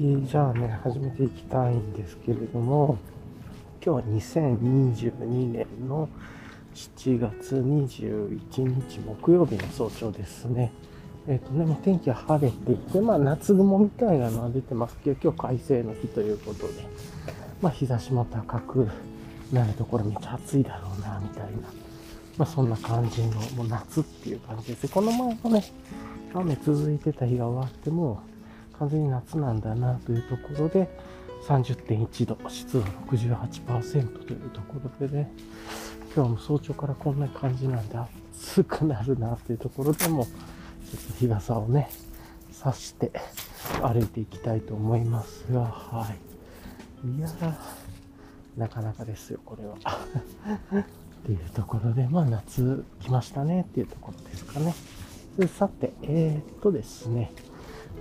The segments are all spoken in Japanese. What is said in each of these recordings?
じゃあね、始めていきたいんですけれども、今日は2022年の7月21日木曜日の早朝ですね。えっ、とね、もう天気は晴れていて、まあ夏雲みたいなのは出てますけど、今日快晴の日ということで、まあ日差しも高くなるところめっちゃ暑いだろうな、みたいな。まあそんな感じの、もう夏っていう感じです。この前もね、雨続いてた日が終わっても、完全に夏なんだなというところで、30.1度、湿度68%というところでね、今日も早朝からこんな感じなんで暑くなるなというところでも、ちょっと日傘をね、差して歩いていきたいと思いますが、はい。いや、なかなかですよ、これは。っていうところで、まあ夏来ましたねっていうところですかね。さて、えー、っとですね、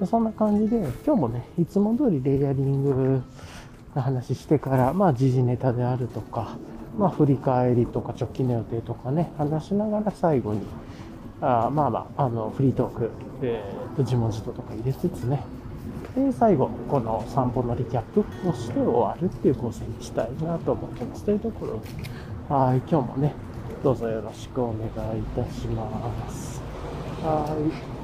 そんな感じで、今日もね、いつも通りレイヤリングの話してから、まあ時事ネタであるとか、まあ振り返りとか直近の予定とかね、話しながら最後に、あまあまあ、あの、フリートーク、えー、と、自問自答とか入れつつね、で、最後、この散歩のリキャップをして終わるっていう構成にしたいなと思ってます。というところで、はい、今日もね、どうぞよろしくお願いいたします。はい。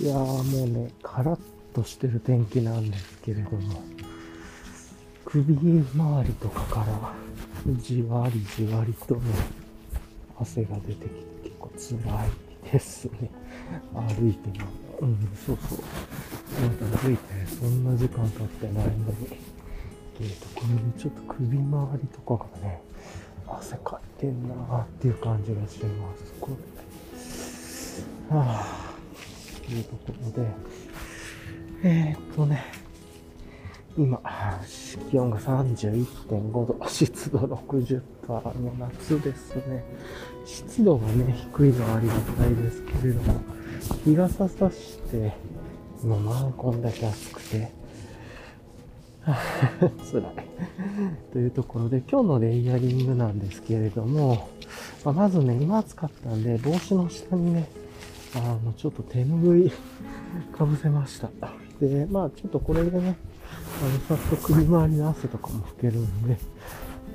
いやーもうね、カラッとしてる天気なんですけれども、首周りとかからじわりじわりとね、汗が出てきて結構辛いですね。歩いても、うん、そうそう。まだ歩いてそんな時間経ってないのに、えっと、これでちょっと首周りとかがね、汗かいてんなーっていう感じがします。これ。はぁ、というところで、えー、っとね、今、気温が31.5度、湿度60%の夏ですね。湿度がね、低いのはありがたいですけれども、日傘さして、今まあこんだけ暑くて、辛い。というところで、今日のレイヤリングなんですけれども、まあ、まずね、今暑かったんで、帽子の下にね、あの、ちょっと手ぬぐい かぶせました。で、まあちょっとこれでね、あの、さっと首周りの汗とかも拭けるんで、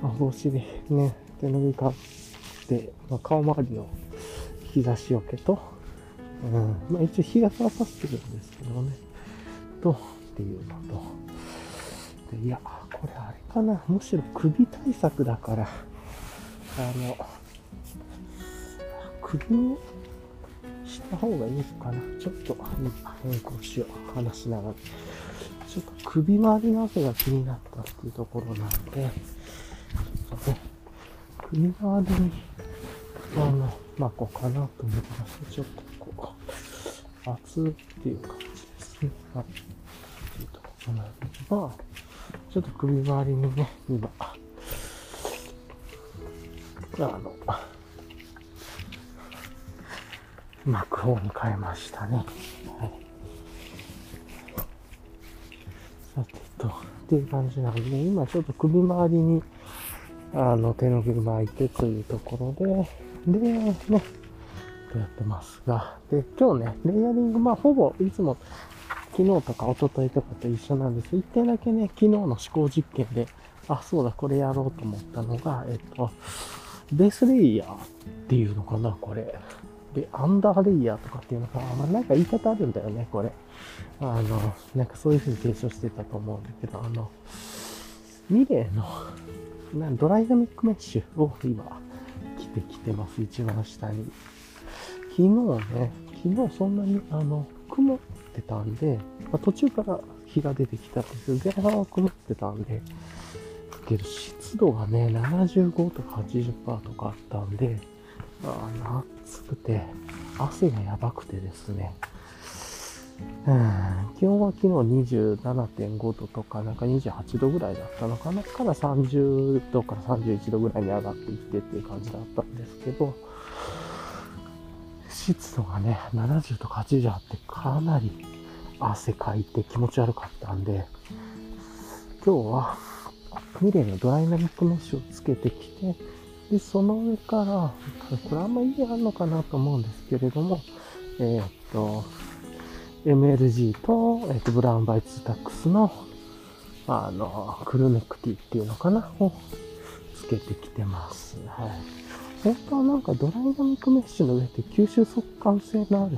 まあ、帽子でね、手ぬぐいかぶって、まあ、顔周りの日差しよけと、うん、まあ一応日傘はさしてるんですけどね、と、っていうのと、でいや、これあれかな。むしろ首対策だから、あの、首にした方がいいかな。ちょっと、変更しよう。話しながら。ちょっと首周りの汗が気になったっていうところなんで、ちょっとね、首周りに、あの、まあ、こうかなと思いまして、ちょっとこう、熱っていう感じですね。はい。っていうところなんで、まあ、ちょっと首周りにね、今、あの、巻く方に変えましたね。はい。さてと、っていう感じなので、今ちょっと首周りに、あの、手のひら巻いてというところで、で、ね、やってますが、で、今日ね、レイヤリング、まあ、ほぼいつも昨日とか一昨日とかと一緒なんです。一点だけね、昨日の思考実験で、あ、そうだ、これやろうと思ったのが、えっと、ベースレイヤーっていうのかな、これ。で、アンダーレイヤーとかっていうのかな、まあ、なんか言い方あるんだよね、これ。あの、なんかそういう風に提唱してたと思うんだけど、あの、ミレーの、なドライナミックメッシュを今、着てきてます、一番下に。昨日ね、昨日そんなに、あの、雲ってたんで、まあ、途中から日が出てきたんですけど、前半は曇ってたんで、けど湿度がね、75とか80%とかあったんで、あ暑くて、汗がやばくてですね、うん、気温は昨日27.5度とか、なんか28度ぐらいだったのかな。から30度から31度ぐらいに上がっていってっていう感じだったんですけど、湿度がね、70とか80あってかなり汗かいて気持ち悪かったんで、今日はミレーのドライナミックメッシュをつけてきて、で、その上から、これあんま意味あるのかなと思うんですけれども、えー、っと、MLG と、えっ、と、ブラウンバイツタックスの、あの、クルネクティっていうのかなをつけてきてます。はい。本当はなんかドライナミックメッシュの上って吸収速乾性のある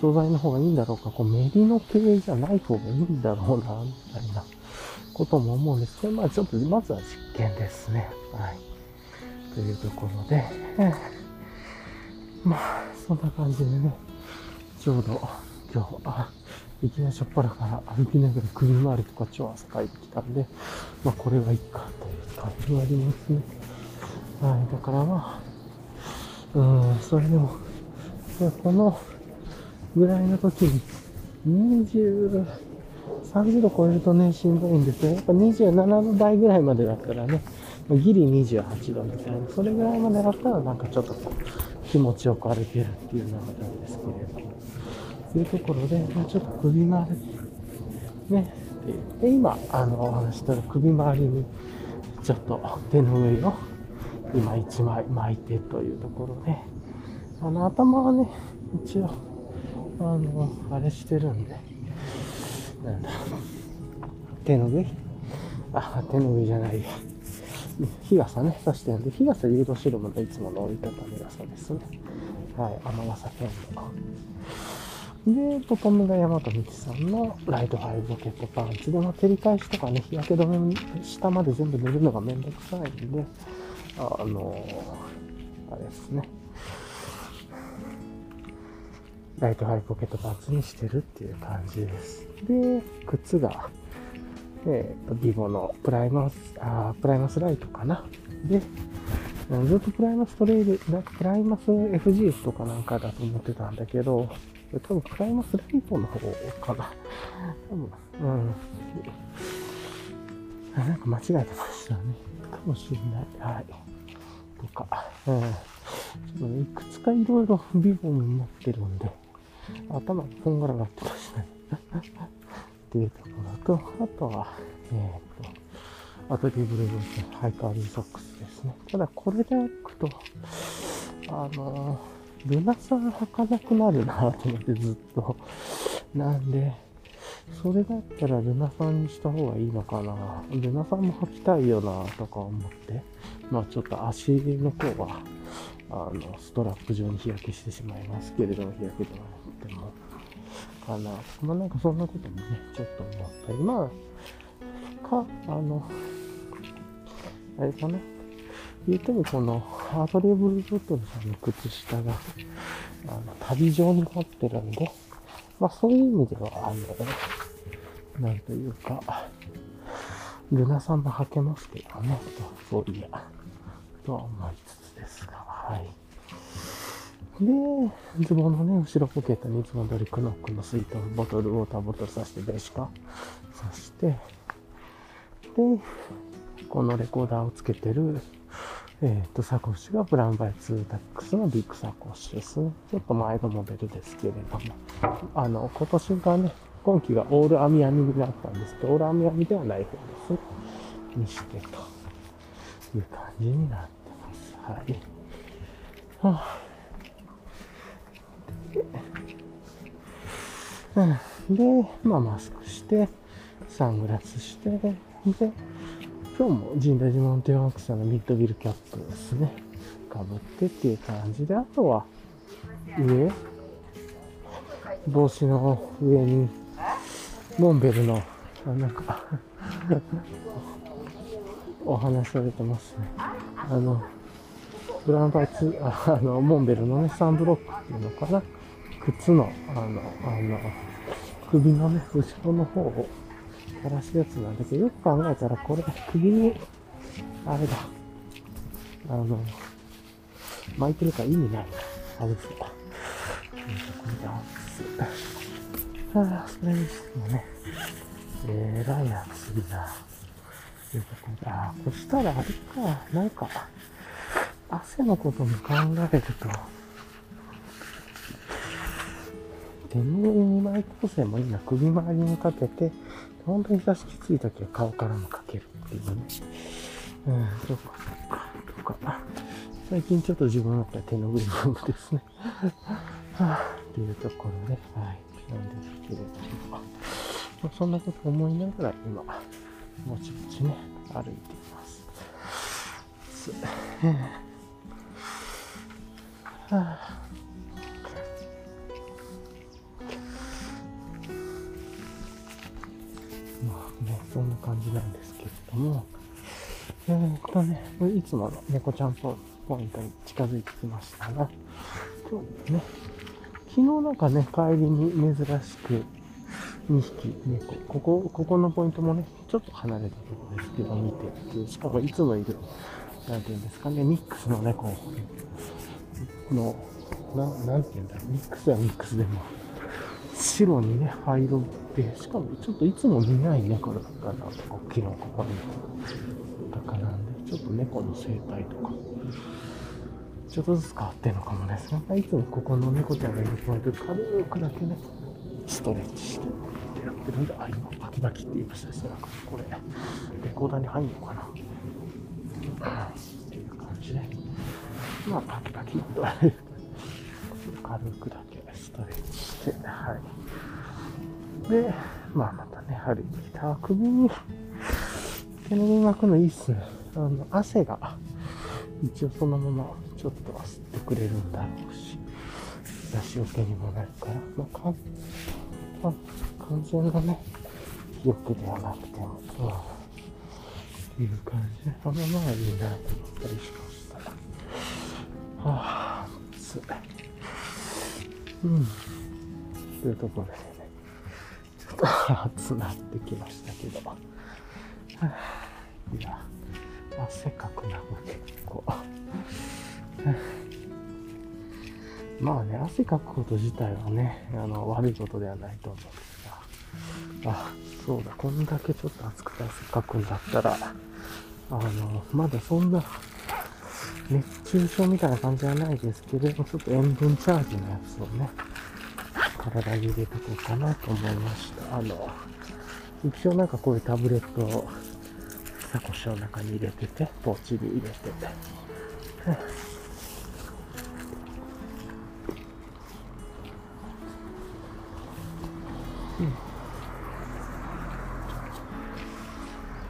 素材の方がいいんだろうか、こうメリノ系じゃない方がいいんだろうな、みたいなことも思うんですけど、まあちょっとまずは実験ですね。はい。というところで、まあそんな感じでね、ちょうど今日、あいきなりしょっぱらから歩きながら首回りとか超汗かいてきたんで、まあこれはいいかという感じはありますね。はい、だからまあ、うん、それでも、このぐらいの時に、20、30度超えるとね、しんどいんですよ。やっぱ27度台ぐらいまでだったらね、ギリ28度みたいな、それぐらいまでだったらなんかちょっとこう、気持ちよく歩けるっていうのがあるんですけれども、そういうところで、まあちょっと首回り、ね、で、今、あの、お話したら首回りに、ちょっと手の上を今一枚巻いてというところで、あの、頭はね、一応、あの、あれしてるんで、なんだ、手の上？あ、手の上じゃないや。日傘ね、差してるんで、日傘誘導シルムのいつもの折りたたみ傘ですね。はい、雨傘剣の。で、ボトムが大和道さんのライトファイポケットパンツで、まあ、照り返しとかね、日焼け止め下まで全部塗るのがめんどくさいんで、あのあれですね。ライトファイブポケットパンツにしてるっていう感じです。で、靴が、えっ、と、 Vivo の Primus、あー Primus Lite かな。で、ずっとプライマストレイル、プライマス FG とかなんかだと思ってたんだけど、多分 Primus Lite の方かな。多分、うん。あなんか間違えてましたね。かもしれない。はい。とか、うん。ちょっとね、いくつかいろいろビボに持ってるんで、頭がこんがらがってましたね。っていうところと、あとは、えっ、と、アトリブルブーツハイカーリーソックスですね。ただこれで履くと、あのルナさん履かなくなるなと思ってずっと。なんで、それだったらルナさんにした方がいいのかな。ルナさんも履きたいよなとか思って。まあちょっと足の方は、あの、ストラップ上に日焼けしてしまいますけれども、日焼け止めなくても。かな。まあなんかそんなこともね、ちょっと思ったり。まあ、か、あの、あれかな。言ってもこのアトリブルドットルさんの靴下が、あの、旅状になってるんで、まあそういう意味では、あの、なんというか、ルナさんも履けますけどね、と、そういや、とは思いつつですが、はい。で、ズボンのね、後ろポケットにいつも通りクノックの水筒ボトル、ウォーターボトルさして、ベシカさして、で、このレコーダーをつけてる、えっ、と、サコッシュが BROWN by 2-tacs のビッグサコッシュです。ちょっと前のモデルですけれども、あの、今年がね、今季がオール網網になったんですけど、オール網網ではない方です。にしてという感じになってます。はい。はあうん、で、まあ、マスクして、サングラスして、で、今日も神田寺モンテワークさんのミッドビルキャップですね。かぶってっていう感じで、あとは、上、帽子の上に、モンベルの、あなんか、お話されてますね。あの、ブランパイツ、あの、モンベルのね、サンブロックっていうのかな。靴の、あの、あの、首のね、後ろの方を垂らすやつなんだけど、よく考えたらこれが首に、あれだ、あの、巻いてるから意味ないな。外す。というころで外す。はあ、それにしてもね、えらい暑いな。というころで、ああ、そしたらあれか、なんか、汗のことも考えると、手縫い2枚構成もいいな。首周りにかけて、本当に日差しきつい時は顔からもかけるっていうね。うん、とか、とか、とか。最近ちょっと自分だったら手のグリブームですね。はあ、っていうところで、はい。なんですけれども、まあ、そんなこと思いながら今、もちもちね、歩いています。すはあ感じなんですけれども、えー、っとね、いつもの猫ちゃんポイントに近づいてきましたが、今日ね、昨日なんかね、帰りに珍しく2匹猫、ここ、ここのポイントもね、ちょっと離れたところですけど、見てしかもいつもいる、なんていうんですかね、ミックスの猫の、ななんていうんだろう、ミックスはミックスでも、白にね、灰色で、しかもちょっといつも見ない猫だったな、大きなここに。だからなんで、ちょっと猫の生態とか、ちょっとずつ変わってんのかもね。そんないつもここの猫ちゃんがいるポイント軽くだけね、ストレッチしてやってるんで、あ、今バキバキって言いましたですね。なんかこれ、レコーダーに入んのかなっていう感じで。まあ、バキバキっと軽くだけストレッチして、はい。で、まあまたね、歩いてきた首に手の上巻くのいいっすね。あの、汗が一応そのままちょっとは吸ってくれるんだろうし、日差しよけにもなるから、まあ、かまあ、完全なね、よけではなくても、うん、っていう感じで、あのまあいいなと思ったりしました。はあ、暑い。うん。というところでね、ちょっと暑なってきましたけど、い。や、汗かくな、結構。まあね、汗かくこと自体はね、あの、悪いことではないと思うんですが、あ、そうだ、こんだけちょっと暑くて汗かくんだったら、あの、まだそんな、熱中症みたいな感じはないですけれど、ちょっと塩分チャージのやつをね、体に入れておこうかなと思いました。あの、一応なんかこういうタブレットをサコシの中に入れてて、ポーチに入れてて、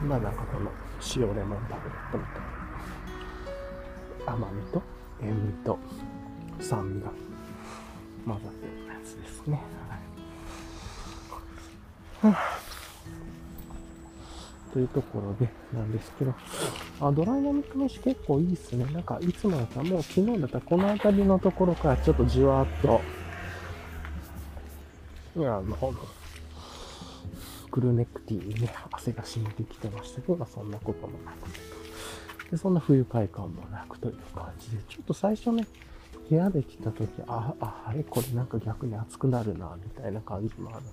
うん。まあなんかこの塩レモンタブレットみたいな甘みと塩味と酸味が混ざってるやつですね。はいというところでなんですけど、あドライナミック飯結構いいっすね。なんかいつもだったらもう昨日だったらこの辺りのところからちょっとじわっと、あの、クルネックティーにね、汗が染みてきてましたけど、そんなこともなくてで、そんな不愉快感もなくという感じで、ちょっと最初ね、部屋で来た時、あ、あ、あれこれなんか逆に暑くなるな、みたいな感じもある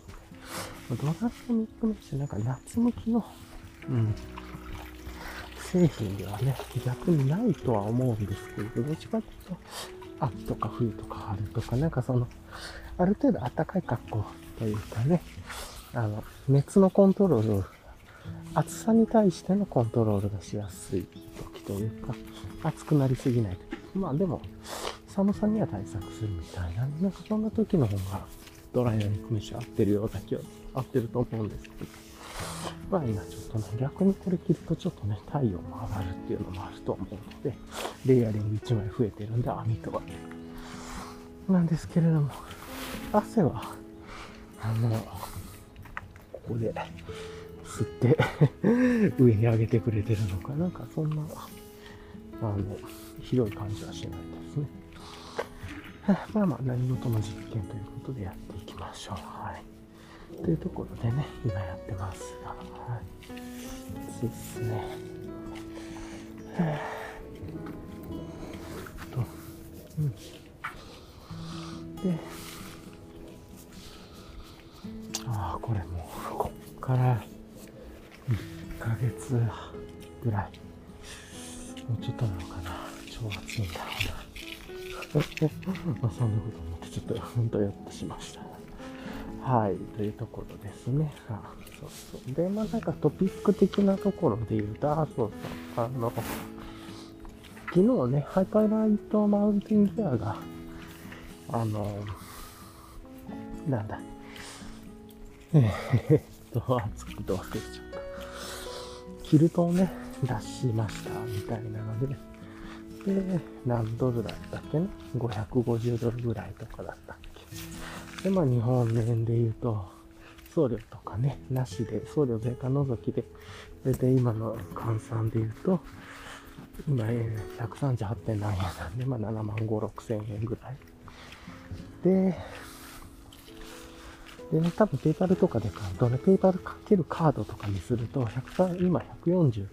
ので、ドライナミック飯なんか夏向きのうん。製品ではね、逆にないとは思うんですけど、どっちかというと、秋とか冬とか春とか、なんかその、ある程度暖かい格好というかね、あの、熱のコントロール、暑さに対してのコントロールがしやすい時というか、暑くなりすぎない時。まあでも、寒さには対策するみたいな、なんかそんな時の方がドライヤーに組みし合ってるような気は、合ってると思うんですけど。まあ今ちょっとね、逆にこれ着るとちょっとね、体温も上がるっていうのもあると思うので、レイヤリング1枚増えてるんで、網とは。なんですけれども、汗は、あの、ここで吸って 上に上げてくれてるのか、なんかそんな、あの、広い感じはしないですね。まあまあ、何事も実験ということでやっていきましょう。はい。というところでね、今やってますが、はい。そうですね。はあ、と、うん。で、ああ、これもう、こっからヶ月ぐらい、もうちょっとなのかな。超暑いんだろうな。まあ、そんなこと思って、ちょっと、ほんとやってしました。はい、というところですね。あそうそうで、まあなんかトピック的なところで言うと、あ、そうそう、あの、昨日ね、ハイパーライトマウンテンギアが、あの、なんだ、えー、っと、あ、作って忘れちゃった。キルトをね、出しました、みたいなので、で、何ドルだったっけね ?550 ドルぐらいとかだったっけで、まあ日本円で言うと、送料とかね、なしで、送料税関除きで、大体今の換算で言うと、今、138. 何円なんで、まあ7万5、6千円ぐらい。で、でね、多分ペイパルとかで買うとね、ペイパルかけるカードとかにすると、100今140、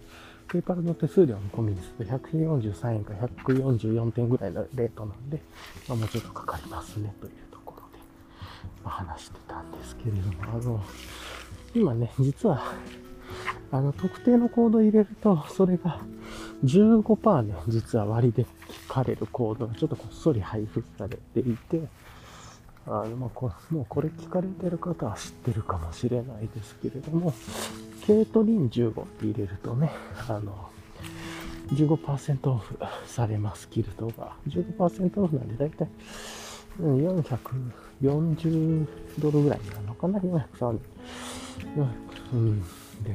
ペイパルの手数料の込みにすると143円か144点ぐらいのレートなんで、まあ、もうちょっとかかりますねというところで、まあ、話してたんですけれども、あの、今ね、実は、あの、特定のコード入れると、それが15%ね、実は割で聞かれるコードがちょっとこっそり配布されていて、あの、まあ、こもうこれ聞かれてる方は知ってるかもしれないですけれども、ケートリン15って入れるとね、あの、15%オフされます、キルトが。15%オフなんで、だいたい440ドルぐらいなのかな ?430。うん。で、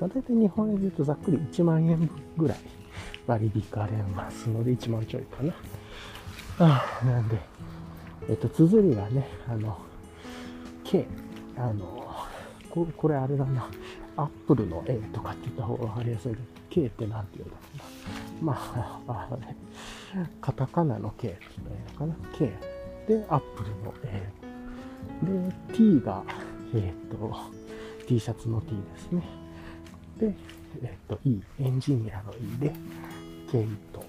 まあ、大体日本円で言うとざっくり1万円ぐらい割引かれますので、1万ちょいかな。あなんで、えっと、綴りがね、あの、K、あの、ここれあれだな、アップルの A とかって言った方がわかりやすいけど、K って何て言うんだろうな。まあ、あれ、カタカナの K って言ったらいいのかな。K で、アップルの A。で、T が、えっ、と、T シャツの T ですね。で、えっ、と、E、エンジニアの E で、ケイト。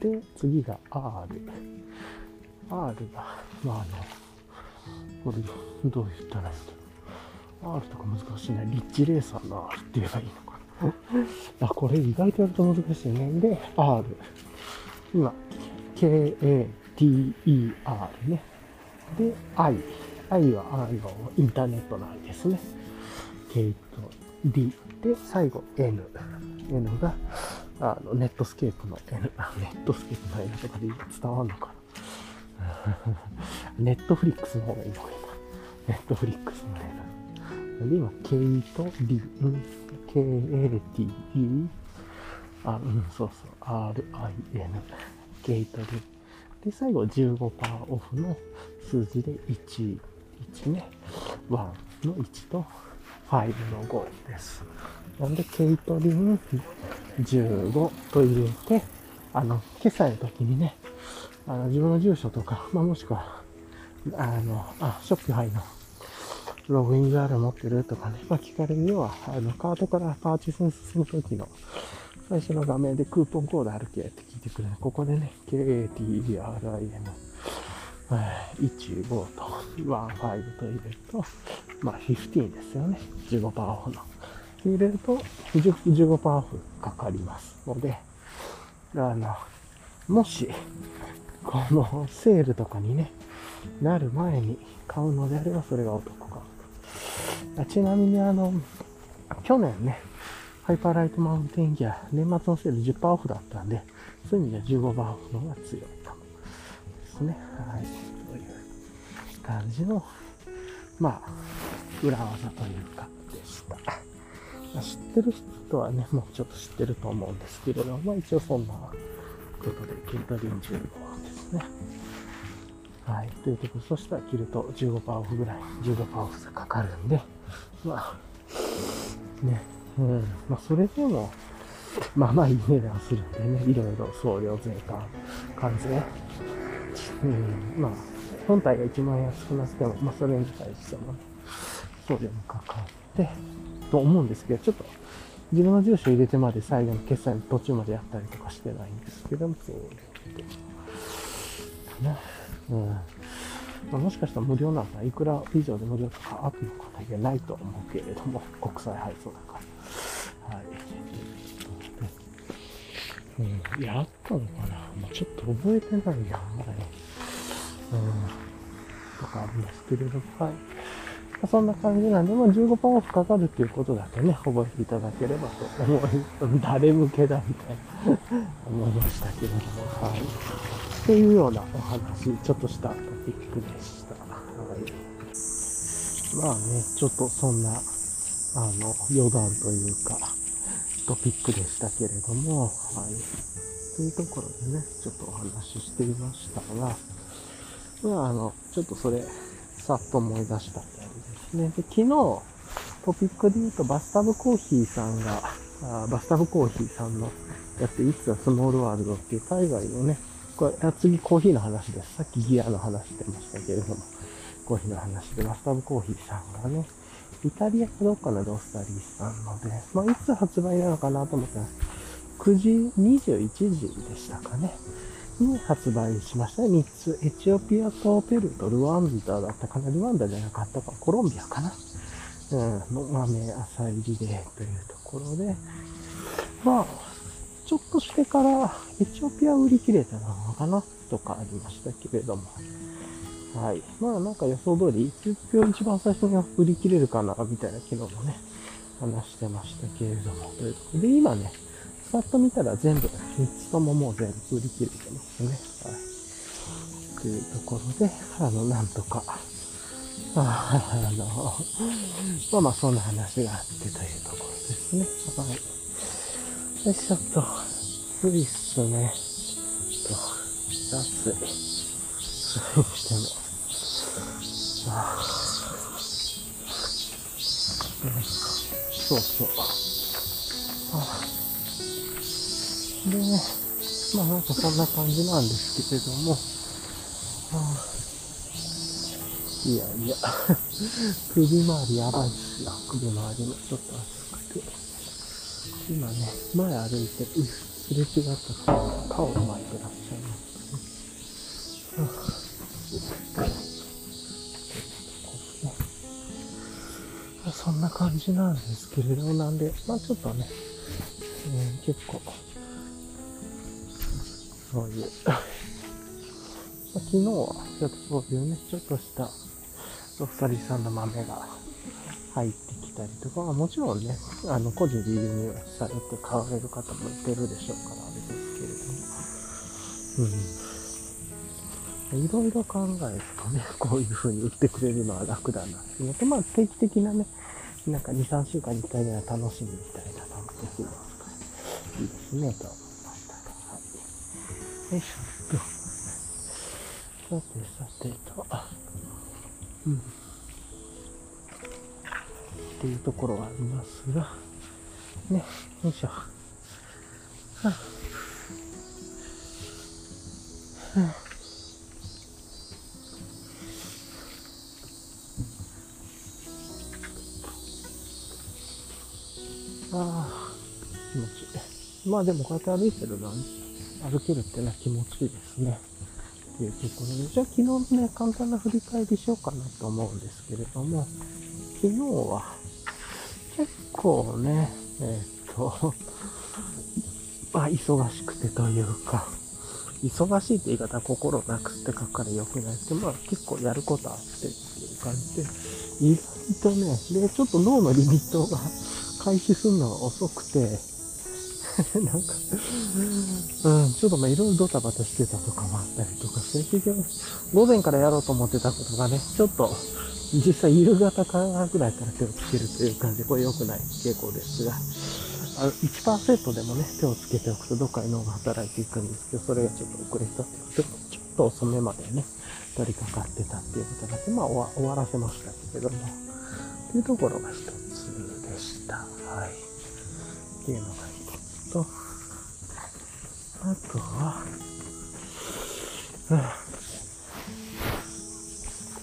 で、次が R。R が、まあ、あの、これ、どう言ったらいいんだろう。R とか難しいな。リッチレーサーの R って言えばいいのかな。あ、これ意外とやると難しいね。で、R。今、K-A-T-E-R ね。で、I。I は、あの、インターネットの I ですね。ケイト、D。で、最後、N。N が、あの、ネットスケープの N。ネットスケープの N とかで伝わるのかな。ネットフリックスの方がいいのか、今。ネットフリックスの N。で、今、K と D、うん、K-A-T-E、あ、うん、そうそう、R-I-N、K と D。で、最後、15%オフの数字で1、1ね、1の1と5の5です。なんで、ケイトリン15と入れて、あの、決済の時にね、あの、自分の住所とか、まあ、もしくは、あの、あ、ショッピファイのログイン UR 持ってるとかね、まあ、聞かれるようは、あの、カートからパーチスに進む時の最初の画面でクーポンコードあるけって聞いてくれる。ここでね、KATERIM、15と15と入れると、まあ、15ですよね。15%オフの。入れると15%オフかかりますので、あの、もし、このセールとかにね、なる前に買うのであればそれがお得か。ちなみにあの、去年ね、ハイパーライトマウンテンギア、年末のセール10%オフだったんで、そういう意味では15%オフの方が強いかもですね。はい。という感じの、まあ、裏技というか、でした。知ってる人はね、もうちょっと知ってると思うんですけれども、まあ一応そんなことで、ケンタリン15ですね。はい。というところ、そしたら着ると15%オフぐらい、15%オフかかるんで、まあ、ね、うん、まあ、それでも、まあまあいい値段するんでね、いろいろ送料税関、関税、うん、まあ、本体が1万円安くなっても、まあそれに対しても、送料もかかって、と思うんですけど、ちょっと自分の住所入れてまで最後の決済の途中までやったりとかしてないんですけども、そうな。うん。ま、もしかしたら無料なんかいくら以上で無料とかあるのかな、いやないと思うけれども、国際配送だから。はい。うん、やったのかな、まあ、ちょっと覚えてないや、まだね。うん。とかあるんですけれども、はい。そんな感じなんで、まあ、15%オフかかるっていうことだけね、覚えていただければと思い、誰向けだみたいな思いましたけれども、はい。というようなお話、ちょっとしたトピックでした。はい。まあね、ちょっとそんな、あの、余談というか、トピックでしたけれども、はい。というところでね、ちょっとお話ししてみましたが、まあ、あの、ちょっとそれ、さっと思い出したみたいですね。で、昨日、トピックで言うと、バスタブコーヒーさんが、あバスタブコーヒーさんのやって、いつはスモールワールドっていう海外のね、これ、次コーヒーの話です。さっきギアの話してましたけれども、コーヒーの話で、バスタブコーヒーさんがね、イタリアかどっかのロースタリーさんので、まあ、いつ発売なのかなと思ってます。9時21時でしたかね。に発売しましたね。3つ。エチオピアとペルーとルワンダだったかな。ルワンダじゃなかったか。コロンビアかな。うん、の豆浅入りでというところで、まあ、ちょっとしてからエチオピア売り切れたのかなとかありましたけれども。はい。まあなんか予想通り、エチオピア一番最初に売り切れるかな、みたいな昨日もね、話してましたけれども。ということで、今ね、さっと見たら全部、3つとももう全部売り切れてますね。はい。というところで、あの、なんとか、ああの、まあまあそんな話があってというところですね。はい。よいしょっと、スイスね、ちょっと、暑い。それにしても、ああ、そうそう。ああで、まあなんかそんな感じなんですけれども、ああいやいや、首周りやばいっすよ。首周りもちょっと熱くて。今ね、前歩いて、うすれ違った顔顔を巻いてらっしゃいますね。はあ、そんな感じなんですけれど、なんで、まあちょっとね、えー、結構、そういう昨日は、ちょっとそういうね、ちょっとした、ロフサリーさんの豆が入ってきたりとか、もちろんね、あの、個人で輸入されて買われる方もいてるでしょうから、あれですけれども。うん。いろいろ考えるとね、こういう風に売ってくれるのは楽だなっていうのと、まあ定期的なね、なんか2、3週間に1回ぐらい楽しみみたいなのもできますから、いいですね、と思いました。はい。よいしょっと。さてさてと、うん。っていうところはありますが、ね、よいしょ。はあ、はあ、気持ちいい。まあでもこうやって歩いてるのは、歩けるってのは気持ちいいですね。っていうところで、じゃあ昨日のね、簡単な振り返りしようかなと思うんですけれども、昨日は結構ね、えー、っと、まあ忙しくてというか、忙しいって言い方は心なくって書くから良くないですけど、まあ結構やることあってっていう感じで、意外とね、で、ちょっと脳のリミットが開始するのが遅くて、なんか、うん、ちょっとまあいろいろドタバタしてたとかもあったりとかして、結局、午前からやろうと思ってたことがね、ちょっと、実際夕方からぐらいから手をつけるという感じ、これ良くない傾向ですが、あの1%でもね、手をつけておくとどっかに脳が働いていくんですけど、それがちょっと遅れたっていうことで、ちょっと遅めまでね、取り掛かってたっていうことがあって、まあ終わらせましたけども、というところが一つでした。はい。っていうのが一つと、あとは、うん。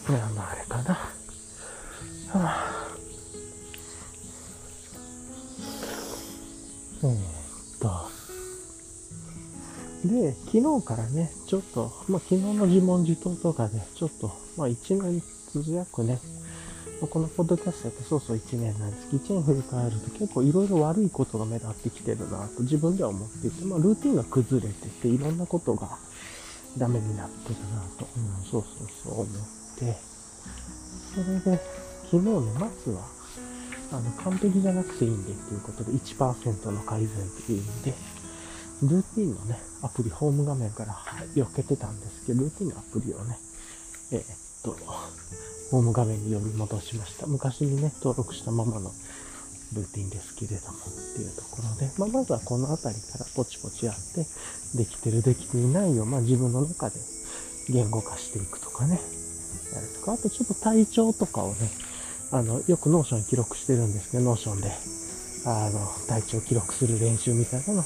何のあれかな。はあ、えー、っと。で、昨日からね、ちょっと、まあ、昨日の自問自答とかで、ちょっと、まあ、一年続くね、このポッドキャストやってそうそう1年なんですけど、1年振り返ると結構いろいろ悪いことが目立ってきてるなと自分では思っていて、まあルーティンが崩れてていろんなことがダメになってるなと、うん、そうそうそう思って、それで昨日ね、まずは、あの、完璧じゃなくていいんでっていうことで1%の改善っていう意味で、ルーティンのね、アプリ、ホーム画面から避けてたんですけど、ルーティンのアプリをね、えー、っと、ホーム画面に呼び戻しました。昔にね、登録したままのルーティンですけれども、っていうところで、まあ、まずはこの辺りからポチポチやって、できてる、できていないを、まあ、自分の中で言語化していくとかね、やるとか、あとちょっと体調とかをね、あの、よく Notion に記録してるんですけど、 Notion で、あの、体調記録する練習みたいなのを、も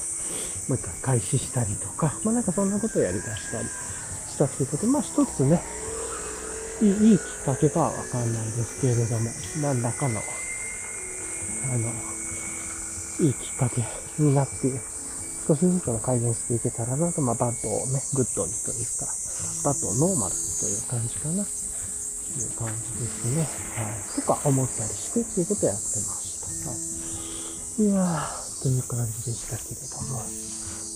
う一回開始したりとか、まあなんかそんなことをやり出したりしたっていうことで、まあ一つね、いいいいきっかけかはわかんないですけれども、何らかの、あの、いいきっかけになって、少しずつの改善していけたらなと、まあ、 bad をね、 good にというか、 bad を normal という感じかな、いう感じですね。はい。とか思ったりしてっていうことをやってました。はい。いやー、という感じでしたけれども。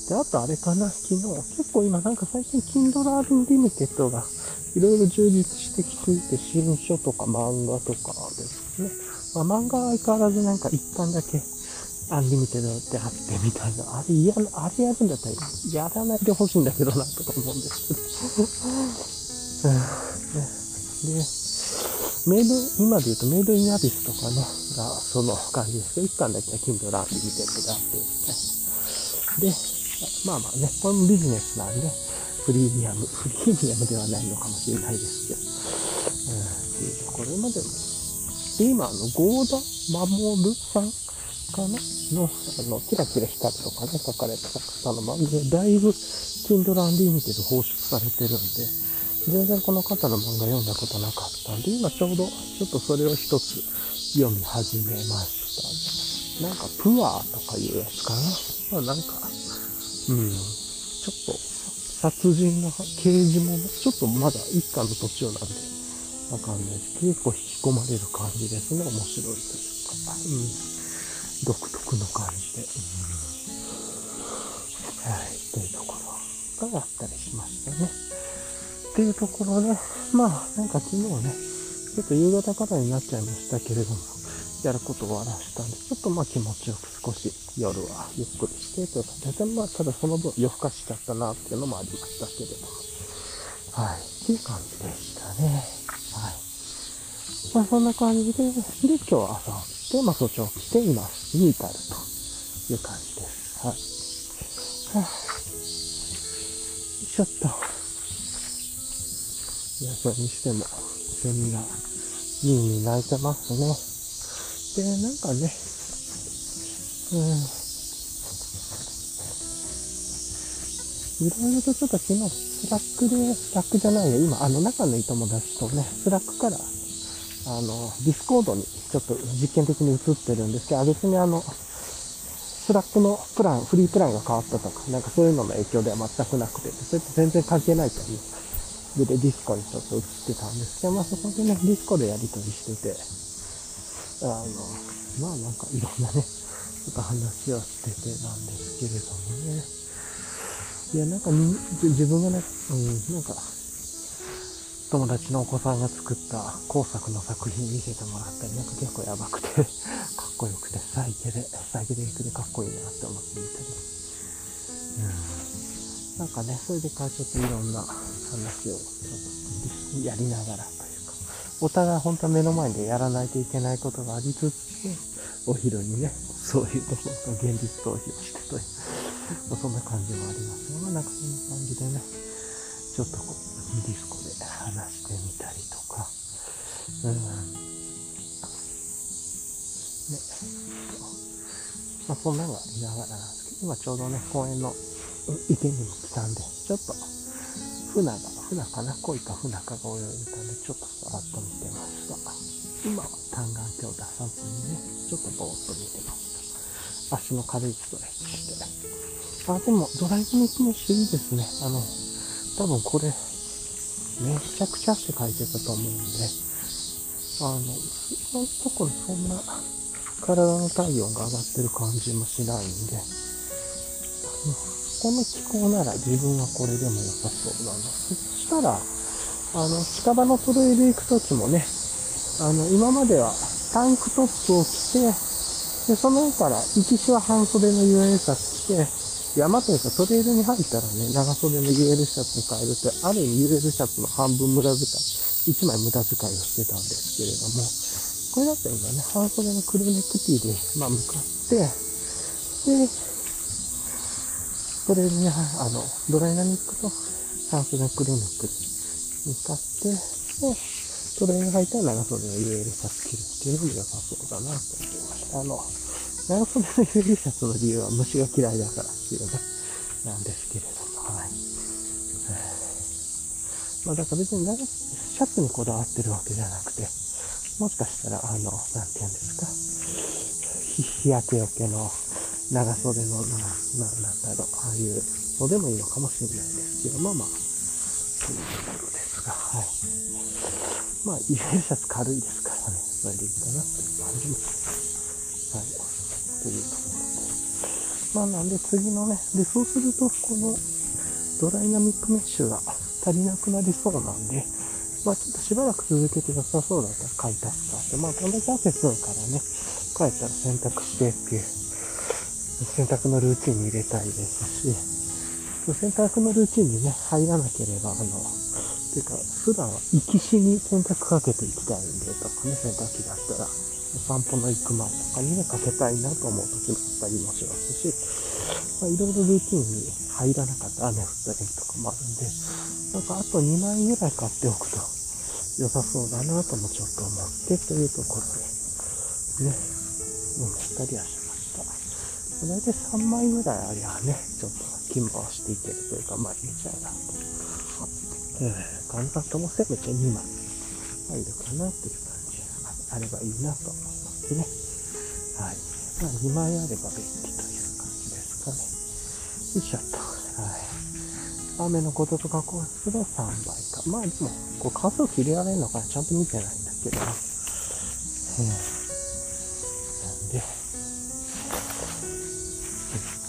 で、あとあれかな、昨日、結構今なんか最近 Kindle Unlimited がいろいろ充実してきていて、新書とか漫画とかですね。まあ、漫画は相変わらずなんか一巻だけ Unlimited ってあってみたいな。あれ嫌な、あれやるんだったらやらないでほしいんだけどな、とか思うんですけど。で、メイド、今で言うとメイドインアビスとかね、がその感じですけど、一巻だけは Kindle アンリミテッドであってみたいな。で、まあまあね、これもビジネスなんで、フリーミアム、フリーミアムではないのかもしれないですけど、うん、っていうところまでも。で、今、あの、ゴーダ・マモルさんかな？の、あの、キラキラ光るとかね、書かれた方の漫画、だいぶ、Kindle Unlimited 放出されてるんで、全然この方の漫画読んだことなかったんで、今ちょうど、ちょっとそれを一つ読み始めました、なんか、プアーとかいうやつかな。まあなんか、うん、ちょっと、殺人の刑事も、ちょっとまだ一巻の途中なんで、わかんないです。結構引き込まれる感じですね。面白いというか。うん独特の感じで、うん、はい、というところがあったりしましたね。っていうところで、まあ、なんか昨日ね、ちょっと夕方からになっちゃいましたけれども、やることを終わらしたんで、ちょっとまあ気持ちよく少し夜はゆっくりしてという形で、まあただその分夜更かしちゃったなっていうのもありましたけれども、はい、っていう感じでしたね。はい。まあそんな感じで、で今日は朝起きて、まあ早朝起きています。に至るという感じです。はい。はあ、ちょっと、や、それにしても、セミが、ミーに鳴いてますね。で、なんかね、うん、いろいろとちょっと昨日、 Slack で、 Slack じゃないよ、今、あの、仲のいい友達とね、 Slack から、あの、 Discord にちょっと実験的に移ってるんですけど、別にあの、 Slack のプラン、フリープランが変わったとか、なんかそういうのの影響では全くなくて、それって全然関係ないという。で、ディスコにちょっと映ってたんですけど、まあそこでね、ディスコでやりとりしてて、あの、まあなんかいろんなね、ちょっと話をしててなんですけれどもね。いや、なんかみ自分がね、うん、なんか、友達のお子さんが作った工作の作品見せてもらったり、なんか結構やばくて かっこよくて、サイケで、サイケデリックでかっこいいなって思ってみたり。うん。なんかね、それでかちょっといろんな話をちょっとやりながらというか、お互い本当は目の前でやらないといけないことがありつつ、お昼にね、そういうところと現実逃避をしてという、そんな感じもありますが、まあなんかそんな感じでね、ちょっとこう、ディスコで話してみたりとか、うん。ね。まあ、そんなのありながらなんですけど、今ちょうどね、公園の池にも来たんで、ちょっと、船が、船かな恋か船かが泳いでたんで、ちょっとさらっと見てました。今は単眼鏡出さずにね、ちょっとぼーっと見てました。足の軽いストレッチして。あ、でも、ドライブの気持ちいいですね。あの、多分これ、めちゃくちゃって書いてたと思うんで、あの、今のところそんな体の体温が上がってる感じもしないんで、この気候なら自分はこれでも良さそうだな。そしたら、あの、近場のトレイル行くときもね、あの、今まではタンクトップを着て、で、その上から、行きしは半袖の UL シャツ着て、山というかトレイルに入ったらね、長袖の UL シャツに変えるって、ある意味 UL シャツの半分無駄遣い。1枚無駄遣いをしてたんですけれども、これだったら今ね、半袖のクルーネックティーで、まあ、向かって、で、これでね、あの、ドライナミックと半袖のクルーネックに向かって、で、それに入ったら長袖の UL シャツ着るっていうのも良さそうだなと思いました。あの、長袖の UL シャツの理由は虫が嫌いだからっていうね、なんですけれども、はい。まあだから別に長シャツにこだわってるわけじゃなくて、もしかしたら、あの、なんて言うんですか、日焼けよけの長袖の、な、な、なんだろう、ああいうのでもいいのかもしれないですけど、まあまあ、というところですが、はい。まあ、イレシャツ軽いですからね、それでいいかなという感じも。はい。というところで。まあ、なんで次のね、で、そうすると、このドライナミックメッシュが足りなくなりそうなんで、まあちょっとしばらく続けて良さそうだったら買い足すかって、まあこんだけ汗するからね、帰ったら洗濯してっていう、洗濯のルーチンに入れたいですし、洗濯のルーチンにね、入らなければ、あの、ていうか、普段は行きしに洗濯かけていきたいんで、とかね、洗濯機だったら、お散歩の行く前とかにね、かけたいなと思う時もあったりもしますし、まあ、いろいろルーティンに入らなかった雨降ったりとかもあるんで、なんかあと2枚ぐらい買っておくと良さそうだなともちょっと思ってというところで、ね、思ったりはしました。大体3枚ぐらいありゃね、ちょっと気回していけるというか、毎日はなと。えー、簡単ともせめて2枚入るかなっていう感じがあればいいなと思いますね。はい。まあ、2枚あれば便利という感じですかね。よいしょっと。はい。雨のこととかこうすると3倍か。まあでも、こう関数切れられるのかなちゃんと見てないんだけど。えー、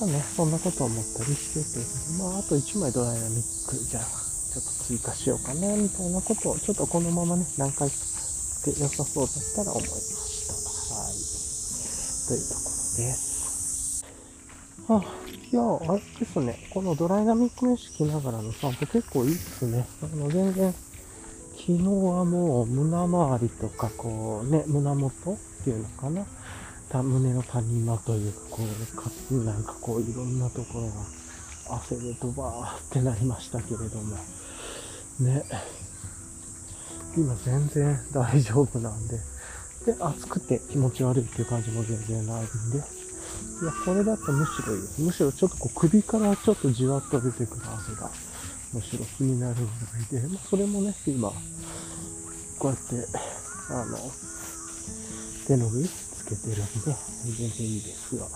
ね、そんなこと思ったりしてて、まああと1枚ドライナミックじゃあ、ちょっと追加しようかな、みたいなことを、ちょっとこのままね、何回かで良さそうだったら思いました。はい。というところです。はあいや、あれですね。このドライナミックメッシュ着ながらの散歩結構いいっすね。あの、全然、昨日はもう胸周りとか、こうね、胸元っていうのかな。た胸の谷間というか、こう、かなんかこう、いろんなところが汗でドバーってなりましたけれども。ね。今全然大丈夫なんで。で、暑くて気持ち悪いっていう感じも全然ないんで。いや、これだとむしろいいです。むしろちょっとこう首からちょっとじわっと出てくる汗が、むしろ気になるぐらいで、まあ、それもね、今、こうやって、あの、手の上つけてるんで、全然いいですが、よ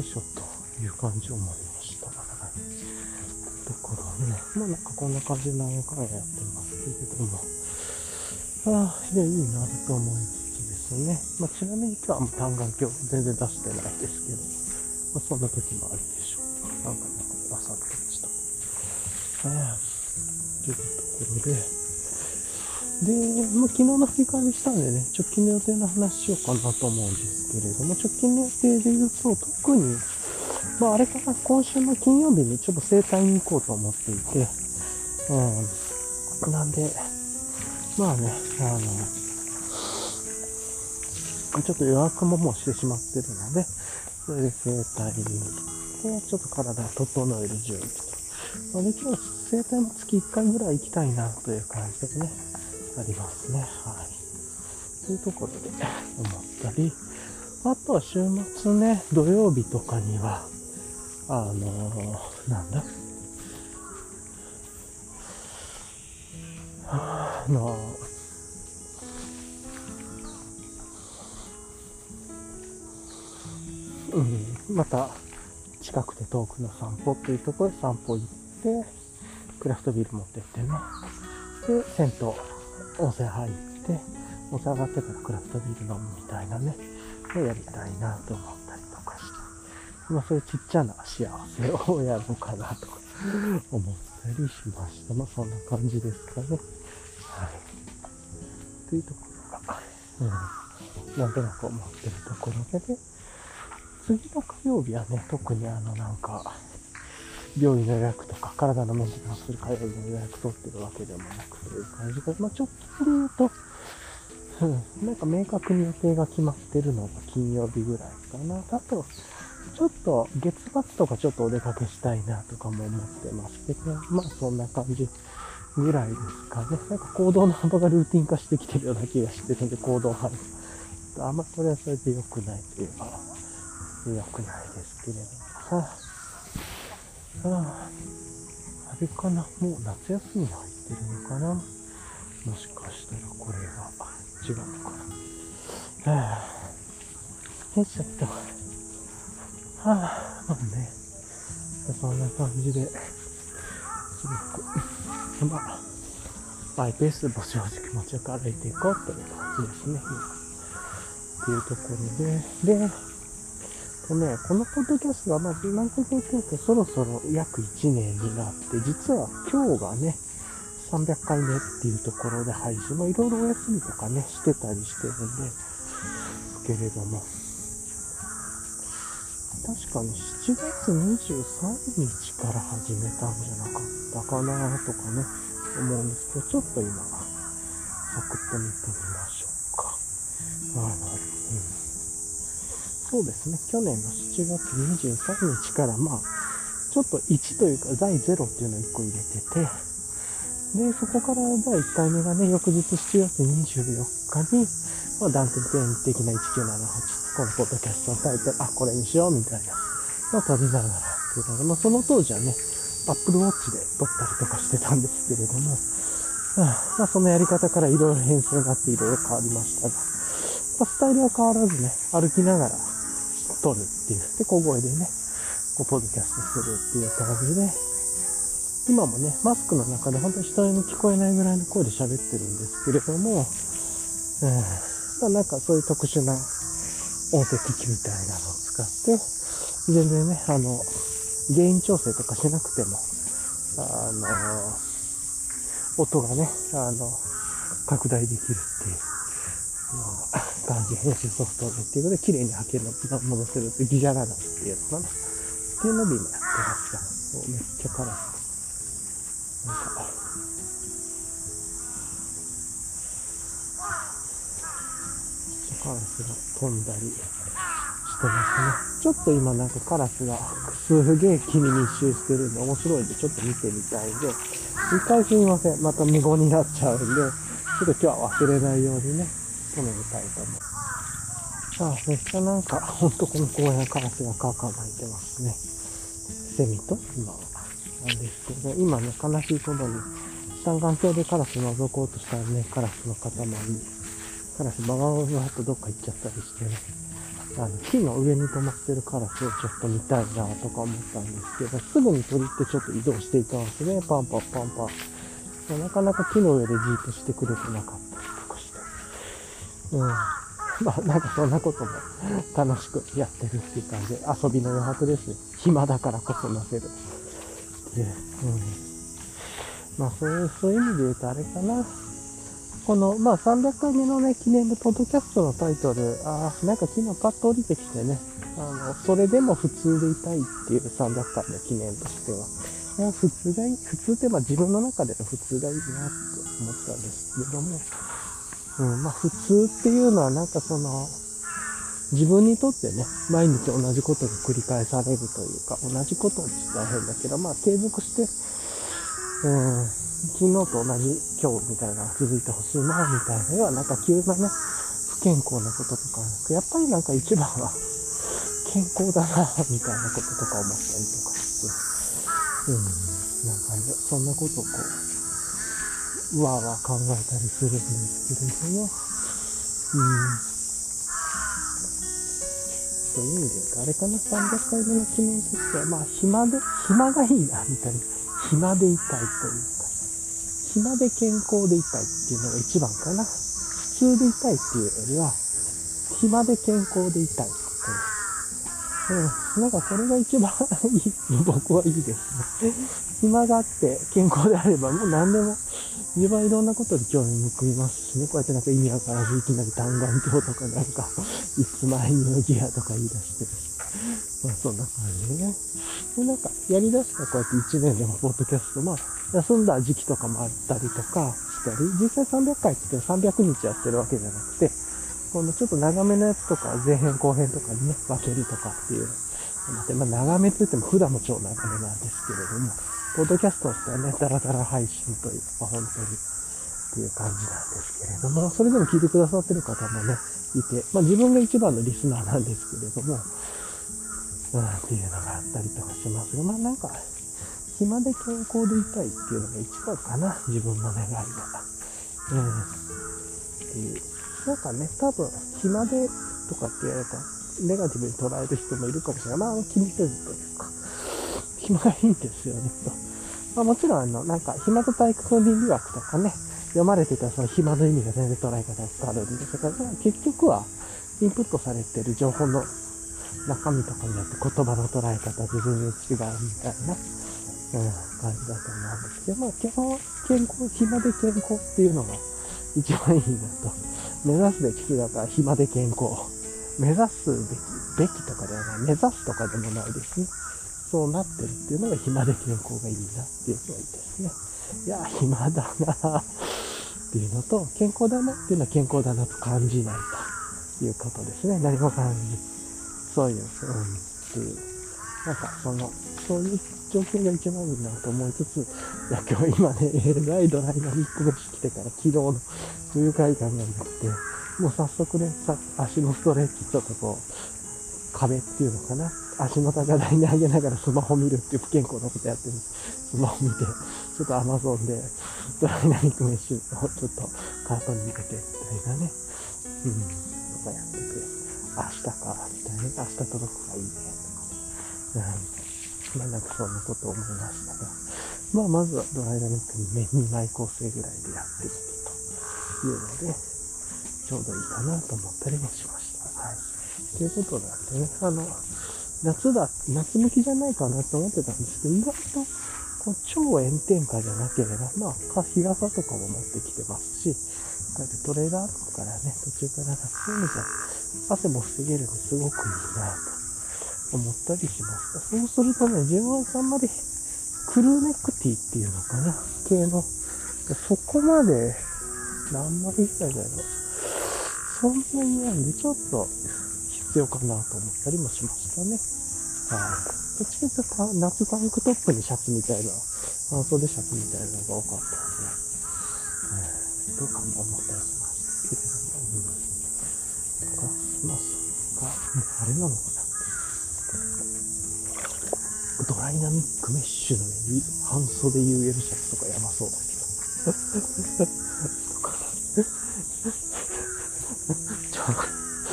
いしょという感じを思いました。はい。ところね、まあなんかこんな感じで何回やってますけれども、ああ、いや、いいなと思います。ですね。まあ、ちなみに今日はもう単眼鏡全然出してないですけど、まあ、そんな時もあるでしょう。なんかなんか出されてました。えー、というところで、で、まあ、昨日の振り返りしたんでね、直近の予定の話しようかなと思うんですけれども、直近の予定で言うと、特に、まあ、あれかな、今週の金曜日にちょっと整体に行こうと思っていて、うん、なんで、まあね、あの、ちょっと予約ももうしてしまってるので、それで整体に行って、ちょっと体を整える準備と。まあ、できれば整体も月1回ぐらい行きたいなという感じでね、ありますね。はい。というところで思ったり、あとは週末ね、土曜日とかには、あのー、なんだ？あのーうん、また近くて遠くの散歩っていうところで散歩行って、クラフトビール持ってってね。で、銭湯、温泉入って、温泉上がってからクラフトビール飲むみたいなね、をやりたいなと思ったりとかして。まあそういうちっちゃな幸せをやろうかなとか思ったりしました。まあそんな感じですかね。はい。というところが、うん、なんとなく思ってるところで、ね、次の火曜日はね、特にあのなんか、病院の予約とか、体のメンテナンスする通いの予約取ってるわけでもなく、そういう感じが、まあ、直近で言うと、うん、なんか明確に予定が決まってるのが金曜日ぐらいかな。あと、ちょっと月末とかちょっとお出かけしたいなとかも思ってますけど、まあそんな感じぐらいですかね。なんか行動の幅がルーティン化してきてるような気がしてるんで、行動範囲。あんまそれはそれで良くないというか、良くないですけれども。はあ、はあ、あれかな？もう夏休みに入ってるのかな？もしかしたらこれが違うのかな？はあ、よいしょっと。はあ、まあね。そんな感じで、すごく、まあ、マイペースでぼちぼち気持ちよく歩いていこうという感じですね、今。っていうところで、で、とね、このポッドキャストが、まあ、何回か言って、そろそろ約1年になって、実は今日がね、300回目っていうところで配信もいろいろお休みとかね、してたりしてるんですけれども、確かに7月23日から始めたんじゃなかったかなとかね、思うんですけど、ちょっと今、サクッと見てみましょうか。あの、そうですね、去年の7月23日から、まあ、ちょっと1というか、第0っていうのを1個入れてて、で、そこから第1回目がね、翌日7月24日に、まあ、断点的な1978、このポッドキャストのタイトル、あ、これにしようみたいなのを撮りながらっていうので、まあ、その当時はね、Apple Watch で撮ったりとかしてたんですけれども、まあ、そのやり方からいろいろ変遷があっていろいろ変わりましたが、まあ、スタイルは変わらずね、歩きながら撮るっていう。で、小声でね、こう、ポッドキャストするっていう感じで、今もね、マスクの中で本当に人に聞こえないぐらいの声で喋ってるんですけれども、うん、なんかそういう特殊な音声機器みたいなのを使って、全然ね、あの、原因調整とかしなくても、あの、音がね、あの、拡大できるっていう。うな感じ、編集ソフトでっていうことで、綺麗に吐けるの、戻せるってギジャラナっていうのかな。っていうので今やってますが、めっちゃカラス。なんか、カラスが飛んだりしてますね。ちょっと今なんかカラスがすげえ気に密集してるんで面白いんでちょっと見てみたいんで、一回すみません。また無言になっちゃうんで、ちょっと今日は忘れないようにね、止めたいと思う。さあ、めっちゃなんか、ほんとこの公園カラスがカーカー鳴いてますね。セミと、今は。なんですけど、今ね、悲しいことに、三眼鏡でカラス覗こうとしたらね、カラスの塊、カラスババババとどっか行っちゃったりしてね、あの、木の上に止まってるカラスをちょっと見たいなとか思ったんですけど、すぐに鳥ってちょっと移動していたんですね、パンパンパンパン。なかなか木の上でじーっとしてくれてなかった。うん。まあ、なんかそんなことも楽しくやってるっていう感じで、遊びの余白です。暇だからこそなせる。っていう。ん。まあ、そういう、そういう意味で言うとあれかな。この、まあ、300回目のね、記念のポッドキャストのタイトル、ああ、なんか昨日パッと降りてきてね、あの、それでも普通でいたいっていう300回の記念としては、いや普通がいい、普通ってまあ自分の中での普通がいいなって思ったんですけども、うん、まあ普通っていうのはなんかその、自分にとってね、毎日同じことが繰り返されるというか、同じことって大変だけど、まあ継続して、うん、昨日と同じ今日みたいなのが続いてほしいな、みたいな。要はなんか急なね、不健康なこととか、やっぱりなんか一番は健康だな、みたいなこととか思ったりとかして、うん、なんかそんなことをこう、うわーわー考えたりするんですけれども、うん、そういう意味で言うと、あれかな、300回目の記念としては、まあ暇で、暇がいいな、みたいな。暇でいたいというか、暇で健康でいたいっていうのが一番かな。普通でいたいっていうよりは、暇で健康でいたいいう。うん。なんかこれが一番いい、僕はいいですね。暇があって健康であればもう何でも、自分はいろんなことに興味向いますしね。こうやってなんか意味わからずいきなり単眼鏡とかなんか、いつ前にのギアとか言い出してるし。まあそんな感じでね。でなんか、やりだしたこうやって1年でもポッドキャスト、まあ、休んだ時期とかもあったりとかしたり、実際300回って言って300日やってるわけじゃなくて、このちょっと長めのやつとか、前編後編とかにね、分けるとかっていう。まあ、長めって言っても普段も超長めなんですけれども、ポッドキャストしてね、ダラダラ配信というか、本当にっていう感じなんですけれども、それでも聞いてくださってる方もね、いて、まあ自分が一番のリスナーなんですけれども、うん、っていうのがあったりとかしますが、まあなんか、暇で健康でいたいっていうのが一番かな、自分の願いは。うん。っていう。なんかね、多分、暇でとかって言われた、ネガティブに捉える人もいるかもしれない。まあ気にせずというか、暇がいいんですよね、と。まあもちろん、あの、なんか、暇と退屈の倫理学とかね、読まれてたその暇の意味が全然捉え方が変わるんですが、結局は、インプットされてる情報の中身とかによって言葉の捉え方で全然違うみたいな、うん、感じだと思うんですけど、まあ基本、健康、暇で健康っていうのが一番いいなと。目指すべき姿は暇で健康。目指すべき、べきとかではない、目指すとかでもないですね。そうなってるっていうのが暇で健康がいいなっていうのがいいですね。いや、暇だなっていうのと、健康だなっていうのは健康だなと感じないということですね。何も感じ、そういう、うん、っていう。なんか、その、そういう状況が一番いいなと思いつつ、いや、今日今ね、えらいドライナミック飯来てから昨日の不愉快感がなくて、もう早速ね、さ足のストレッチちょっとこう、壁っていうのかな。足の高台に上げながらスマホ見るっていう不健康なことやってるんです。スマホ見て、ちょっとアマゾンでドライナミックメッシュをちょっとカートに入れてみたいなね。うん。とかやってて、明日か、みたいな。明日届くかいいね。とかね。うん。まあなんかそんなこと思いましたが。まあまずはドライナミックに2枚構成ぐらいでやってみるというので、ちょうどいいかなと思ったりもしました。はい。ということなんでね、あの、夏だ、夏向きじゃないかなと思ってたんですけど、意外と、こう超炎天下じゃなければ、まあ、日傘とかも持ってきてますし、こうやってトレーラーとかからね、途中からそういう意味じゃ、汗も防げるんですごくいいなと思ったりしました。そうするとね、自分はあんまりクルーネックティーっていうのかな、系の、そこまで、何枚ぐらいだろう。そんなにないんで、ちょっと必要かなと思ったりもしましたね。はい。どっちかというと、夏タンクトップにシャツみたいな、半袖シャツみたいなのが多かったんで、うん、どうかも思ったりしましたけれども、うん。とか、まあ、そっか、あれなのかな？ドライナミックメッシュの上に半袖 UL シャツとかやばそうだけど。とか、ちょ、あ、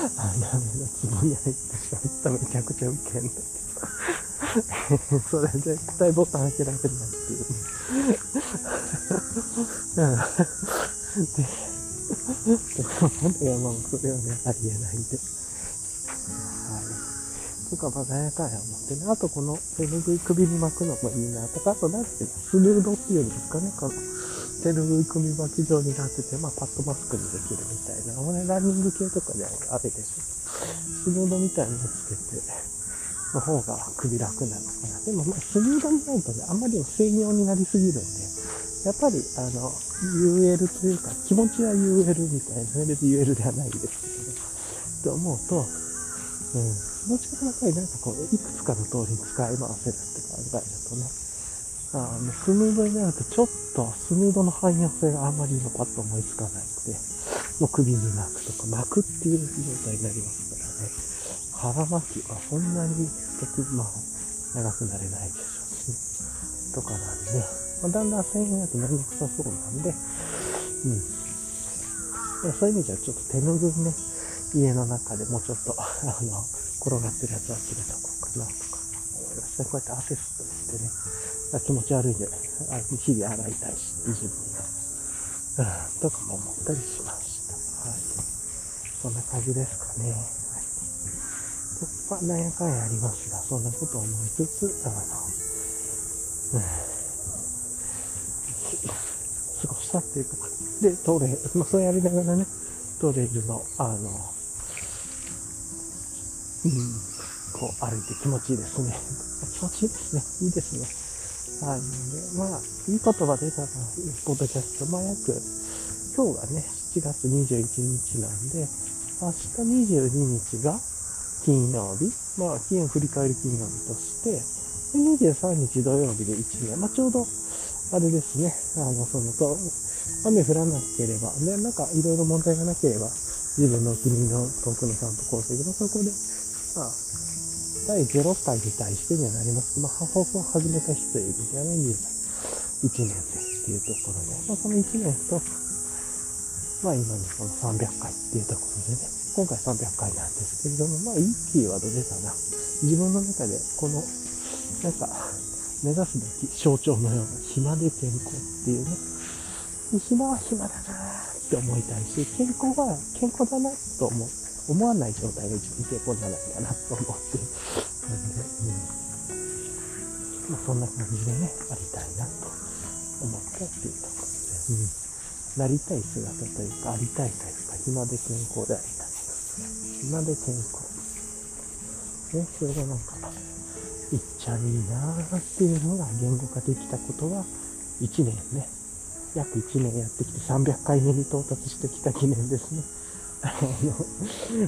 屋根の壺に入ってしまっためちゃくちゃウケんだけど。それ絶対ボタン開けられないっていう ね。で、いや、まあ、それはね、ありえないんで。はい。とか、まあ、やかんや思ってね。あと、この手拭い首に巻くのもいいなとか、あと、なんていうの、スヌードっていうんですかね、この、手拭い首巻き状になってて、まあ、パッドマスクにできるみたいな。ね、ランニング系とかであれでしょ。スヌードみたいなのつけて、の方が首楽なのかな。でも、まあ、スヌードになるとね、あんまり専用になりすぎるんで、やっぱり、あの、UL というか、気持ちは UL みたいな、別に UL ではないですけど、ねと思うと、うん、どっちかとやっぱりなんかこう、いくつかの通りに使い回せるって考えるとね、あのスヌードになるとちょっとスヌードの汎用性があんまり今パッと思いつかないので、もう首に巻くとか巻くっていう状態になりますからね。腹巻きはそんなに得、まあ、長くなれないでしょうしね。とかなんで、まあ、だんだん1000円だとめんどくさそうなんで、うん。そういう意味じゃちょっと手拭いね、家の中でもうちょっと、あの、転がってるやつは切れとこうかなとか思いました。こうやってアセストしてね、気持ち悪いんで、日々洗いたいし、自分が。うん、とかも思ったりしました。はい。そんな感じですかね。はい。まあ、なんやかんやありますが、そんなことを思いつつ、あの、うん、過ごしたっていうか、で、トレまあ、そうやりながらね、トレイルの、あの、うん、こう歩いて気持ちいいですね。気持ちいいですね。いいですね。はい。ので、まあ、いい言葉出たら、ポッドキャスト、まあ約、今日がね、7月21日なんで、明日22日が金曜日、まあ、金曜振り返る金曜日として、23日土曜日で1年、まあ、ちょうど、あれですね、あの、そのと、雨降らなければ、ね、なんかいろいろ問題がなければ、自分のお気に入りの遠くの散歩コースで、そこで、まあ、第0回に対してにはなります。けど、まあ、放送を始めた日という意味ではね、1年でっていうところで、まあ、その1年と、まあ今のその300回っていうところでね、今回300回なんですけれども、まあいいキーワード出たな。自分の中でこの、なんか、目指すべき象徴のような暇で健康っていうね、暇は暇だなって思いたいし、健康は健康だなと思う。思わない状態が一番健康じゃないかなと思って。なんで、うん。まあそんな感じでね、ありたいなと思ったっていうところで、うん。なりたい姿というか、ありたいというか、暇で健康でありたい。暇で健康。ね、それがなんか、いっちゃいいなーっていうのが言語化できたことは、1年ね、約1年やってきて300回目に到達してきた記念ですね。あの、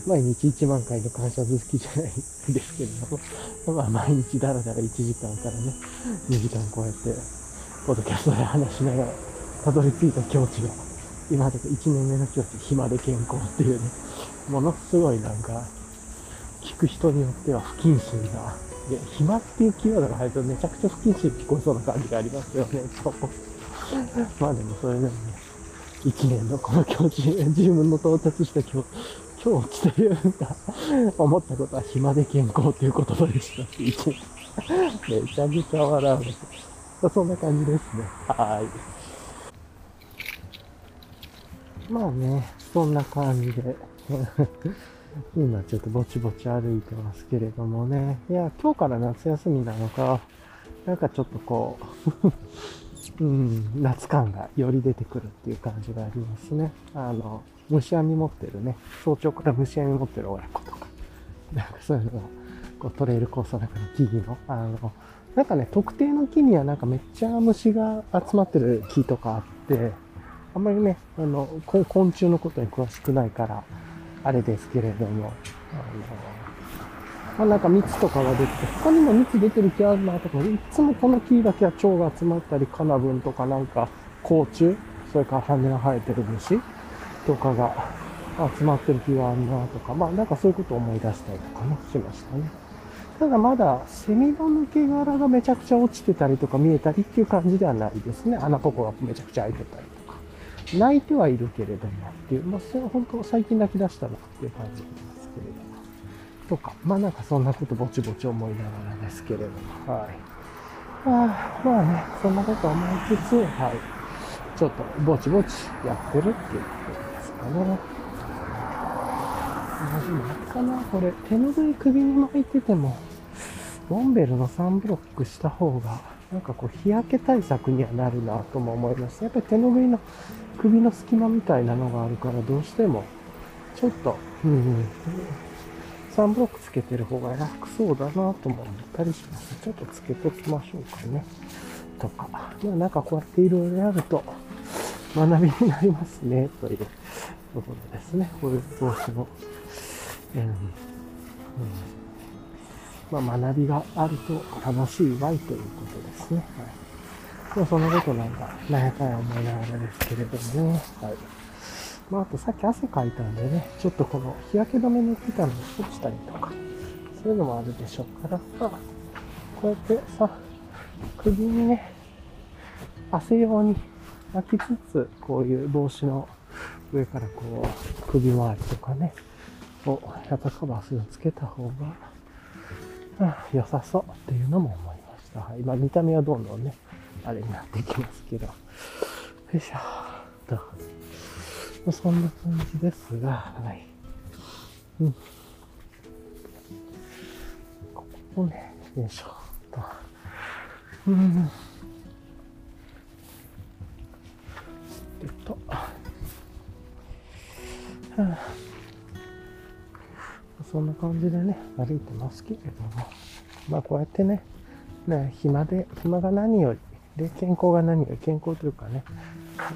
毎日1万回の感謝好きじゃないですけれども、まあ毎日だらだら1時間からね、2時間こうやって、ポッドキャストで話しながら、たどり着いた境地が、今で1年目の境地、暇で健康っていうね、ものすごいなんか、聞く人によっては不謹慎な、で、暇っていうキーワードが入るとめちゃくちゃ不謹慎に聞こえそうな感じがありますよね、そう。まあでもそれでもね、一年の？この境地、自分の到達した境境地というか、思ったことは暇で健康という言葉でしたし、一年。めちゃくちゃ笑う。そんな感じですね。はい。まあね、そんな感じで。今ちょっとぼちぼち歩いてますけれどもね。いや、今日から夏休みなのか、なんかちょっとこううん、夏感がより出てくるっていう感じがありますね。あの、虫網持ってるね、早朝から虫網持ってる親子とか、なんかそういうのが、こうトレイルコースの中の木々の、あの、なんかね、特定の木にはなんかめっちゃ虫が集まってる木とかあって、あんまりね、あの、昆虫のことに詳しくないから、あれですけれども、あの、まあ、なんか蜜とかが出てて、他にも蜜出てる木あるなとか、いつもこの木だけは蝶が集まったり、カナブンとかなんか甲虫、それから羽が生えてる虫とかが集まってる木があるなとか、まあなんかそういうことを思い出したりとかね、しましたね。ただまだセミの抜け殻がめちゃくちゃ落ちてたりとか見えたりっていう感じではないですね。穴ぼこがめちゃくちゃ開いてたりとか。泣いてはいるけれどもっていう、まあそれは本当最近泣き出したなっていう感じ。とか、まあなんかそんなことぼちぼち思いながらですけれども、はい。あまあね、そんなこと思いつつ、はい。ちょっとぼちぼちやってるっていうことですかね。あ、でもあれかな、これ、手ぬぐい首に巻いてても、モンベルの3ブロックした方が、なんかこう日焼け対策にはなるなとも思います。やっぱり手ぬぐいの首の隙間みたいなのがあるから、どうしても、ちょっと、うん、3ブロックつけてる方が楽そうだなとも思ったりします。ちょっとつけときましょうかね。とか。まあなんかこうやっていろいろやると学びになりますね。というところですね。こういう帽子の。うん。うんまあ、学びがあると楽しいわいということですね。はい。まあ、そんなことなんか、なんやかんや思いながらですけれどもね。はい。まあ、あとさっき汗かいたんでね、ちょっとこの日焼け止め塗ってたのが落ちたりとか、そういうのもあるでしょうから、まあ、こうやってさ、首にね、汗用に巻きつつ、こういう帽子の上からこう、首周りとかね、をやっぱカバーするのつけた方が、良さそうっていうのも思いました。はい。まあ見た目はどんどんね、あれになっていきますけど。よいしょ。と。そんな感じですが、はい。うん。ここね、よいしょっと。うん。えっと、はあ、そんな感じでね、歩いてますけれども、まあこうやってね、ね、暇で、暇が何より、で、健康が何より、健康というかね、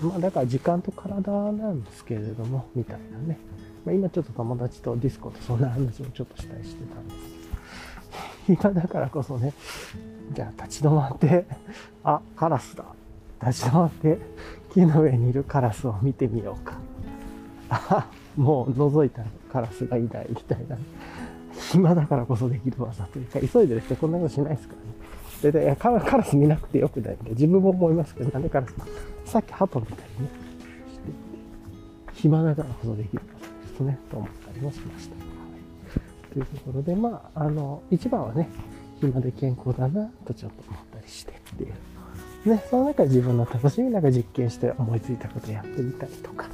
まあだから時間と体なんですけれども、みたいなね。まあ、今ちょっと友達とディスコとそんな話をちょっとしたりしてたんですけど、暇だからこそね、じゃあ立ち止まって、あ、カラスだ。立ち止まって木の上にいるカラスを見てみようか。あ、もう覗いたカラスがいないみたいな。暇だからこそできる技というか、急いでる人こんなことしないですからね。で、でカラス見なくてよくないんで、自分も思いますけど、なんでカラスさっき鳩みたいにね、して暇だからこそできる技ですね、と思ったりもしました。はい、というところで、まあ、あの、一番はね、暇で健康だなとちょっと思ったりしてっていう。ね、その中で自分の楽しみなんか実験して思いついたことやってみたりとか、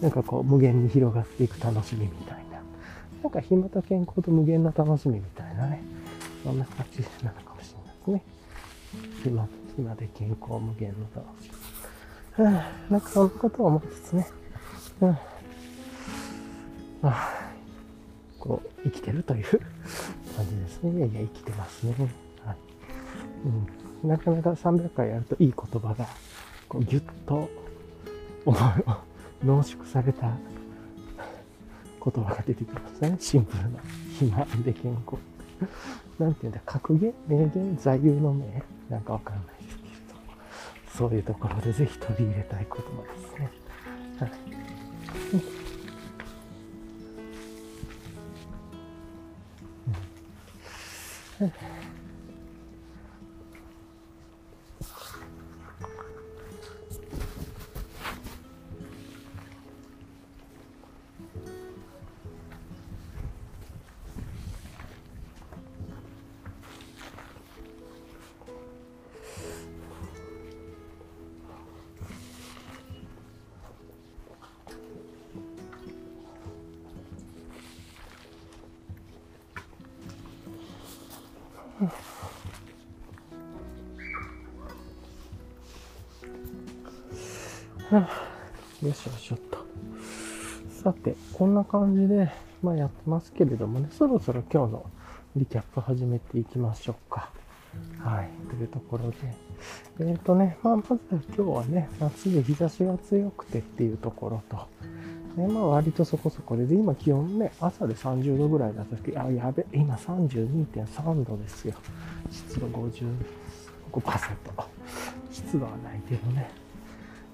なんかこう無限に広がっていく楽しみみたいな。なんか暇と健康と無限の楽しみみたいなね。そんな感じなのかもしれないですね。暇、暇で健康無限の楽しみ。はあ、なんかそんなことを思いつつね。うん。まあ、こう、生きてるという感じですね。いやいや、生きてますね。はい。うんなかなか300回やるといい言葉が、こうギュッと、濃縮された言葉が出てきますね。シンプルな。暇で健康。なんていうんだ、格言？名言？座右の銘？なんかわかんない、そういうところでぜひ取り入れたい言葉ですね。はい。うん感じで、まあやってますけれどもね、そろそろ今日のリキャップ始めていきましょうか。はい。というところで。えっ、ー、とね、まあまず今日はね、夏で日差しが強くてっていうところと、ね、まあ割とそこそこで、で、今気温ね、朝で30度ぐらいだった時、あ、やべ、今32.3度ですよ。湿度55%。湿度はないけどね。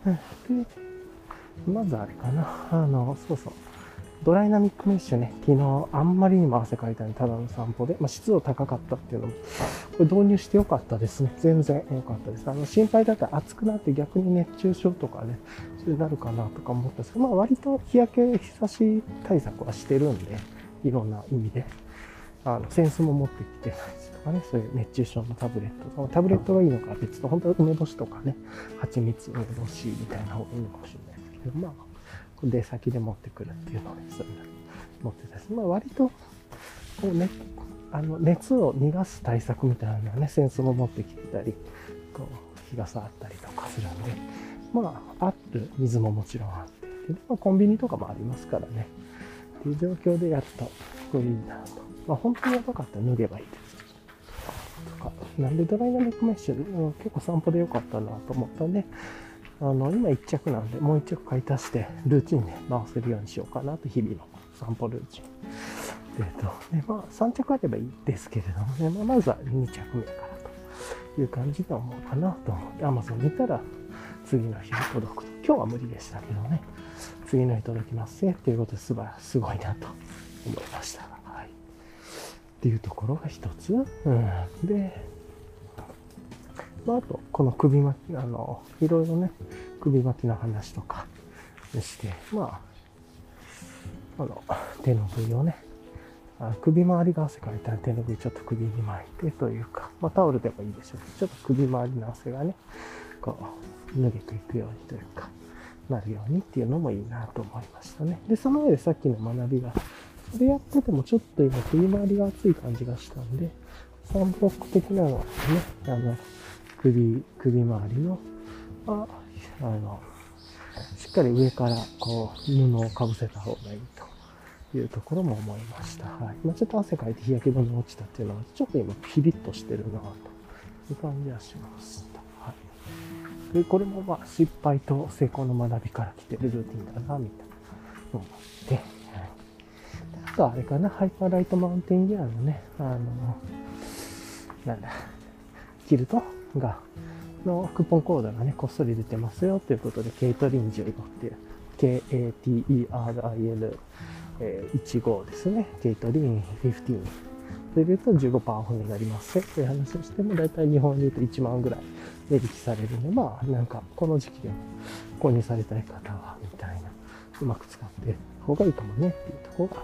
で、まずあれかな。あの、そうそう。ドライナミックメッシュね、昨日あんまりにも汗かいたのただの散歩で、まあ、湿度高かったっていうのも、これ導入してよかったですね。全然よかったです。あの、心配だったら暑くなって逆に熱中症とかね、それなるかなとか思ったんですけど、まあ割と日焼け、日差し対策はしてるんで、いろんな意味で。あの、センスも持ってきてないしとかね、そういう熱中症のタブレットとか、タブレットがいいのか別と、本当は梅干しとかね、蜂蜜梅干しみたいな方がいいのかもしれないですけど、まあ、出先で持ってくるっていうので、そういうの持ってたし、まあ割と、こうね、あの、熱を逃がす対策みたいなのはね、センスも持ってきてたり、こう、日傘あったりとかするんで、まあ、ある水ももちろんあってで、まあ、コンビニとかもありますからね、っていう状況でやると、これいいなと。まあ、本当にやばかったら脱げばいいです。とか、なんでドライナミックメッシュ、結構散歩で良かったなと思ったんで、あの、今1着なんで、もう1着買い足して、ルーチンで回せるようにしようかなと、日々の散歩ルーチン。えっ、と、ね、まあ、3着あればいいですけれどもね、まあ、まずは2着目からという感じで思うかなと思って、Amazon 見たら、次の日に届くと。今日は無理でしたけどね、次の日届きますね、ということですばすごいなと思いました。はいっていうところが一つ。うん、で、まあ、あと、この首巻き、あの、いろいろね、首巻きの話とかして、まあ、あの、手の部位をね、あ首周りが汗かいたら手の部位ちょっと首に巻いてというか、まあ、タオルでもいいでしょうけどちょっと首周りの汗がね、こう、脱げていくようにというか、なるようにっていうのもいいなと思いましたね。で、その上でさっきの学びが、それやっててもちょっと今首回りが熱い感じがしたんで、サンポック的なのはね、あの、首、首周りの、あ、あの、しっかり上からこう布をかぶせた方がいいというところも思いました。はい。まあ、ちょっと汗かいて日焼け止め落ちたっていうのは、ちょっと今ピリッとしてるなという感じはしました。はい。で、これもまあ失敗と成功の学びから来てるルーティンだな、みたいな思って。はい、あとはあれかな、ハイパーライトマウンテンギアのね、あの、なんだ、キルトが、のクーポンコードがね、こっそり出てますよということで、ケイトリン15っていう、K-A-T-E-R-I-N、えー、15ですね。ケイトリン15。それで言うと15%オフになりますという話をしても、だいたい日本で言うと1万ぐらい値引きされるんで、まあ、なんか、この時期でも購入されたい方は、みたいな、うまく使って方がいいかもねっていうところがあっ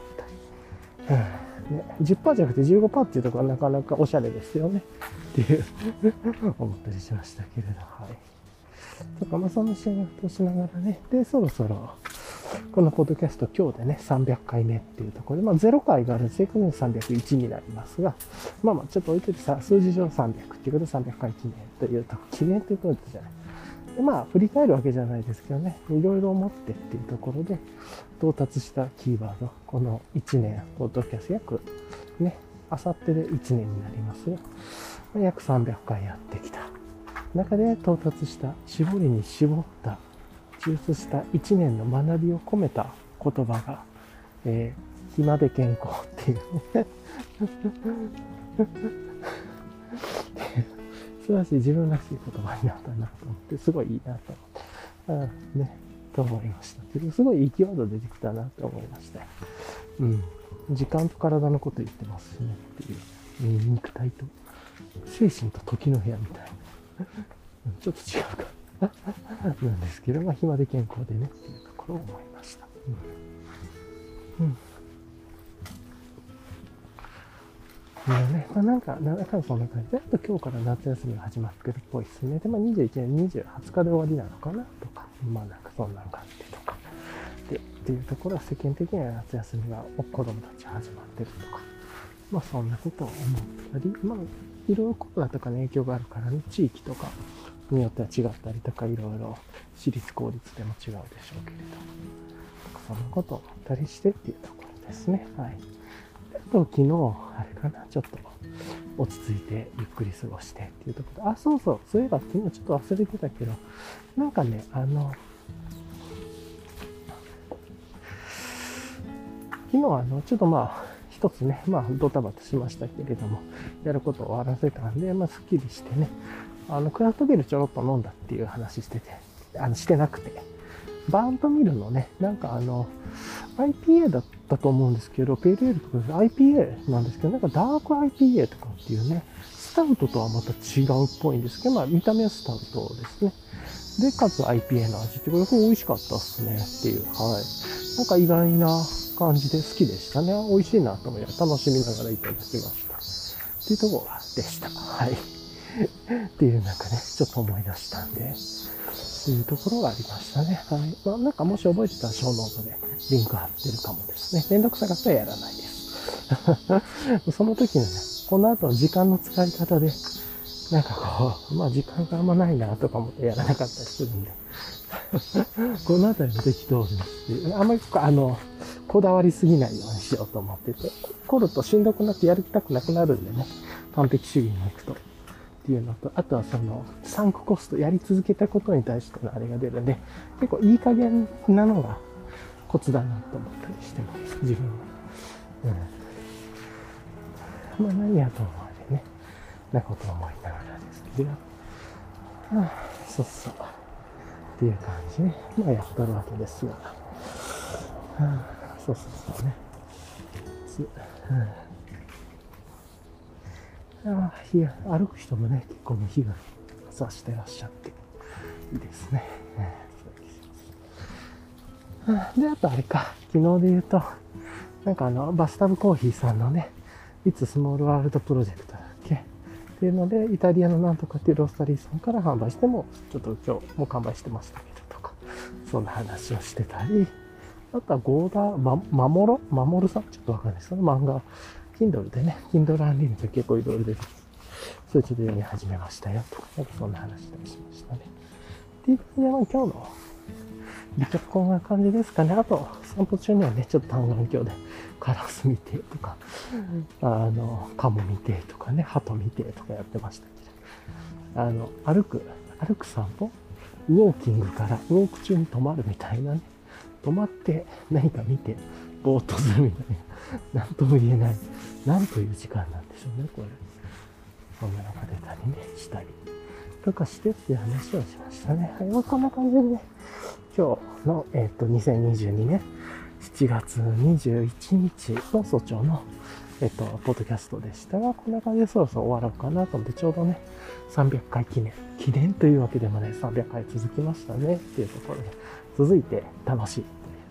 たり。うんね、10%じゃなくて15%っていうところはなかなかおしゃれですよねっていう思ったりしましたけれど、はい。とか、まあ、その仕事をしながらね、で、そろそろ、このポッドキャスト今日でね、300回目っていうところで、まあ0回があるんで、正確に301になりますが、まあまあちょっと置いといてさ、数字上300っていうことで300回記念というと、記念ということじゃない。でまあ、振り返るわけじゃないですけどね、いろいろ思ってっていうところで、到達したキーワード、この1年、ポッドキャスト約、ね、あさってで1年になりますよ。約300回やってきた。中で到達した、絞りに絞った抽出した1年の学びを込めた言葉が、えー、暇で健康っていうね素晴らしい自分らしい言葉になったなと思って、すごいいいなと思って、あね、と思いましたけど、すごいいいキワード出てきたなと思いました。うん。時間と体のこと言ってますしねっていう。うん、肉体と、精神と時の部屋みたいな。ちょっと違うか。なんですけど、まあ、暇で健康でねっていうところを思いました。うん。うんね、まあ、なんか、なんだかんそんな感じで、あと今日から夏休みが始まってるっぽいですね。で、まあ、21年20、20日で終わりなのかなとか、まあなんかそんな感じとか。で、っていうところは世間的には夏休みが子供たち始まってるとか、まあそんなことを思ったり、まあいろいろコロナとかの影響があるからね、地域とかによっては違ったりとか、いろいろ私立公立でも違うでしょうけれど、とかそんなことを思ったりしてっていうところですね。はい。と昨日、あれかな、ちょっと落ち着いてゆっくり過ごしてっていうところ。で、あ、そうそう、そういえば昨日ちょっと忘れてたけど、なんかね、あの、昨日あの、ちょっとまあ、一つね、まあ、ドタバタしましたけれども、やることを終わらせたんで、まあ、すっきりしてね、あの、クラフトビールちょろっと飲んだっていう話してて、あの、してなくて、バーントミルのね、なんかあの、IPA だったと思うんですけど、ペールエールとかです IPA なんですけど、なんかダーク IPA とかっていうね、スタウトとはまた違うっぽいんですけど、まあ見た目はスタウトですね。で、かつ IPA の味って、これ美味しかったっすねっていう、はい。なんか意外な感じで好きでしたね。美味しいなと思いながら楽しみながらいただきました。っていうところでした。はい。っていうなんかね、ちょっと思い出したんで、っていうところがありましたね。はい。まあ、なんかもし覚えてたらショーノートでリンク貼ってるかもですね。めんどくさかったらやらないです。その時のね、この後の時間の使い方で、なんかこう、まあ時間があんまないなとか思ってやらなかったりするんで、この辺りの適当に、あんまりあの、こだわりすぎないようにしようと思ってて、凝るとしんどくなってやりたくなくなるんでね、完璧主義に行くと。っていうのと、あとはその、サンクコスト、やり続けたことに対してのあれが出るんで、結構いい加減なのがコツだなと思ったりしてます、自分は。うん。まあ何やと思うでね、なこと思いながらですけど、はあ、そうそう。っていう感じね。まあやっとるわけですが。はあ、そうそうそうね。うんあ日が歩く人もね、結構ね、日が差してらっしゃって、いいですね。で、あとあれか、昨日で言うと、なんかあの、バスタブコーヒーさんのね、いつスモールワールドプロジェクトだっけ？っていうので、イタリアのなんとかっていうロースタリーさんから販売しても、ちょっと今日も完売してましたけどとか、そんな話をしてたり、あとはゴーダー、ま、まもろまもるさん？ちょっとわかんない。ですけど、漫画 Kindle でね、Kindle Unlimited 結構いろいろ出てそれちょっと読み始めましたよと。なんかそんな話したりしましたね。っていう感じで、まあ今日の美脚こんな感じですかね。あと、散歩中にはね、ちょっと単眼鏡でカラス見てとか、あの、カモ見てとかね、鳩見てとかやってましたけどあの、歩く、歩く散歩ウォーキングからウォーク中に止まるみたいなね。止まって何か見て、ぼーっとするみたいな。なんとも言えない。なんという時間なんでしょうね、これ。そんなのが出たりね、したり。とかしてっていう話をしましたね。はい、まあ、こんな感じでね、今日の、えっ、と、2022年7月21日の早朝の、えっ、と、ポッドキャストでしたが、こんな感じでそろそろ終わろうかなと思って、ちょうどね、300回記念、記念というわけでもね、300回続きましたねっていうところで、続いて楽しい。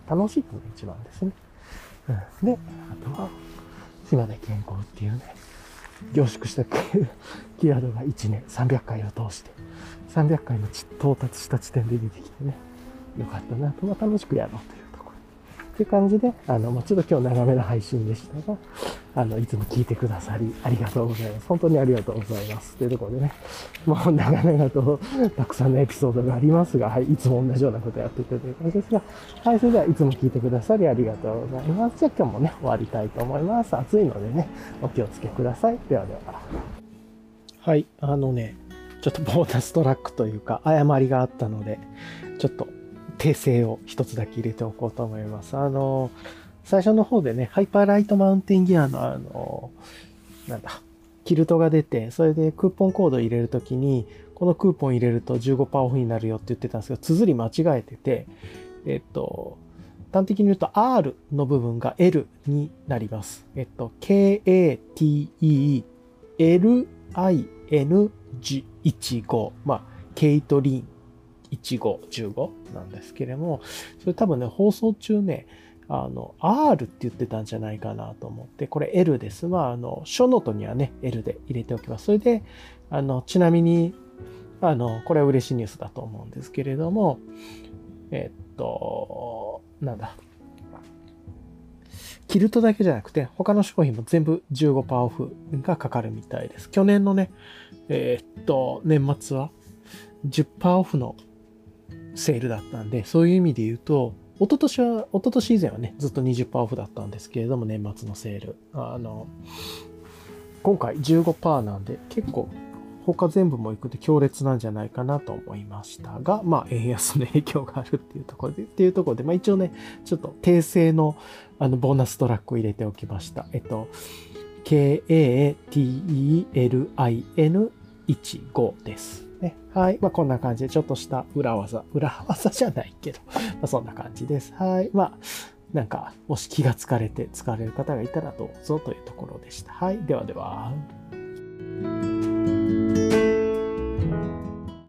楽しいのが一番ですね。うん、で、あとは、島根健康っていうね、凝縮したキーワードが1年300回を通して、300回の到達した地点で出てきてね、よかったなと、まあ、楽しくやろうという。っていう感じで、あの、まあ、ちょっと今日長めの配信でしたが、あの、いつも聞いてくださり、ありがとうございます。本当にありがとうございます。というところでね、もう長々とたくさんのエピソードがありますが、はい、いつも同じようなことやっていくという感じですが、はい、それではいつも聞いてくださりありがとうございます。じゃあ今日もね、終わりたいと思います。暑いのでね、お気をつけください。ではでは。はい、あのね、ちょっとボーナストラックというか、誤りがあったので、ちょっと訂正を一つだけ入れておこうと思います。あの、最初の方でね、ハイパーライトマウンテンギアのあの、なんだ、キルトが出て、それでクーポンコード入れるときに、このクーポン入れると15%オフになるよって言ってたんですけど、綴り間違えてて、えっと、端的に言うと R の部分が L になります。えっと、K-A-T-E-L-I-N-G15。まあ、ケイトリン15、15なんですけれども、それ多分ね、放送中ね、あの、R って言ってたんじゃないかなと思って、これ L です。まあ、あの、ショーノートにはね、L で入れておきます。それで、あの、ちなみに、あの、これは嬉しいニュースだと思うんですけれども、えっと、なんだ。キルトだけじゃなくて、他の商品も全部15%オフがかかるみたいです。去年のね、えー、っと、年末は10%オフのセールだったんで、そういう意味で言うと、一昨年は、一昨年以前はね、ずっと20%オフだったんですけれども、年末のセール。あの、今回15%なんで、結構、他全部も行くと強烈なんじゃないかなと思いましたが、まあ、円安の影響があるっていうところで、っていうところで、まあ一応ね、ちょっと訂正の、あの、ボーナストラックを入れておきました。えっと、K-A-T-E-L-I-N15 です。ね。はい。まあ、こんな感じで、ちょっとした裏技。裏技じゃないけど、まあ、そんな感じです。はい。まあ、なんか、もし気が疲れて疲れる方がいたらどうぞというところでした。はい。ではでは。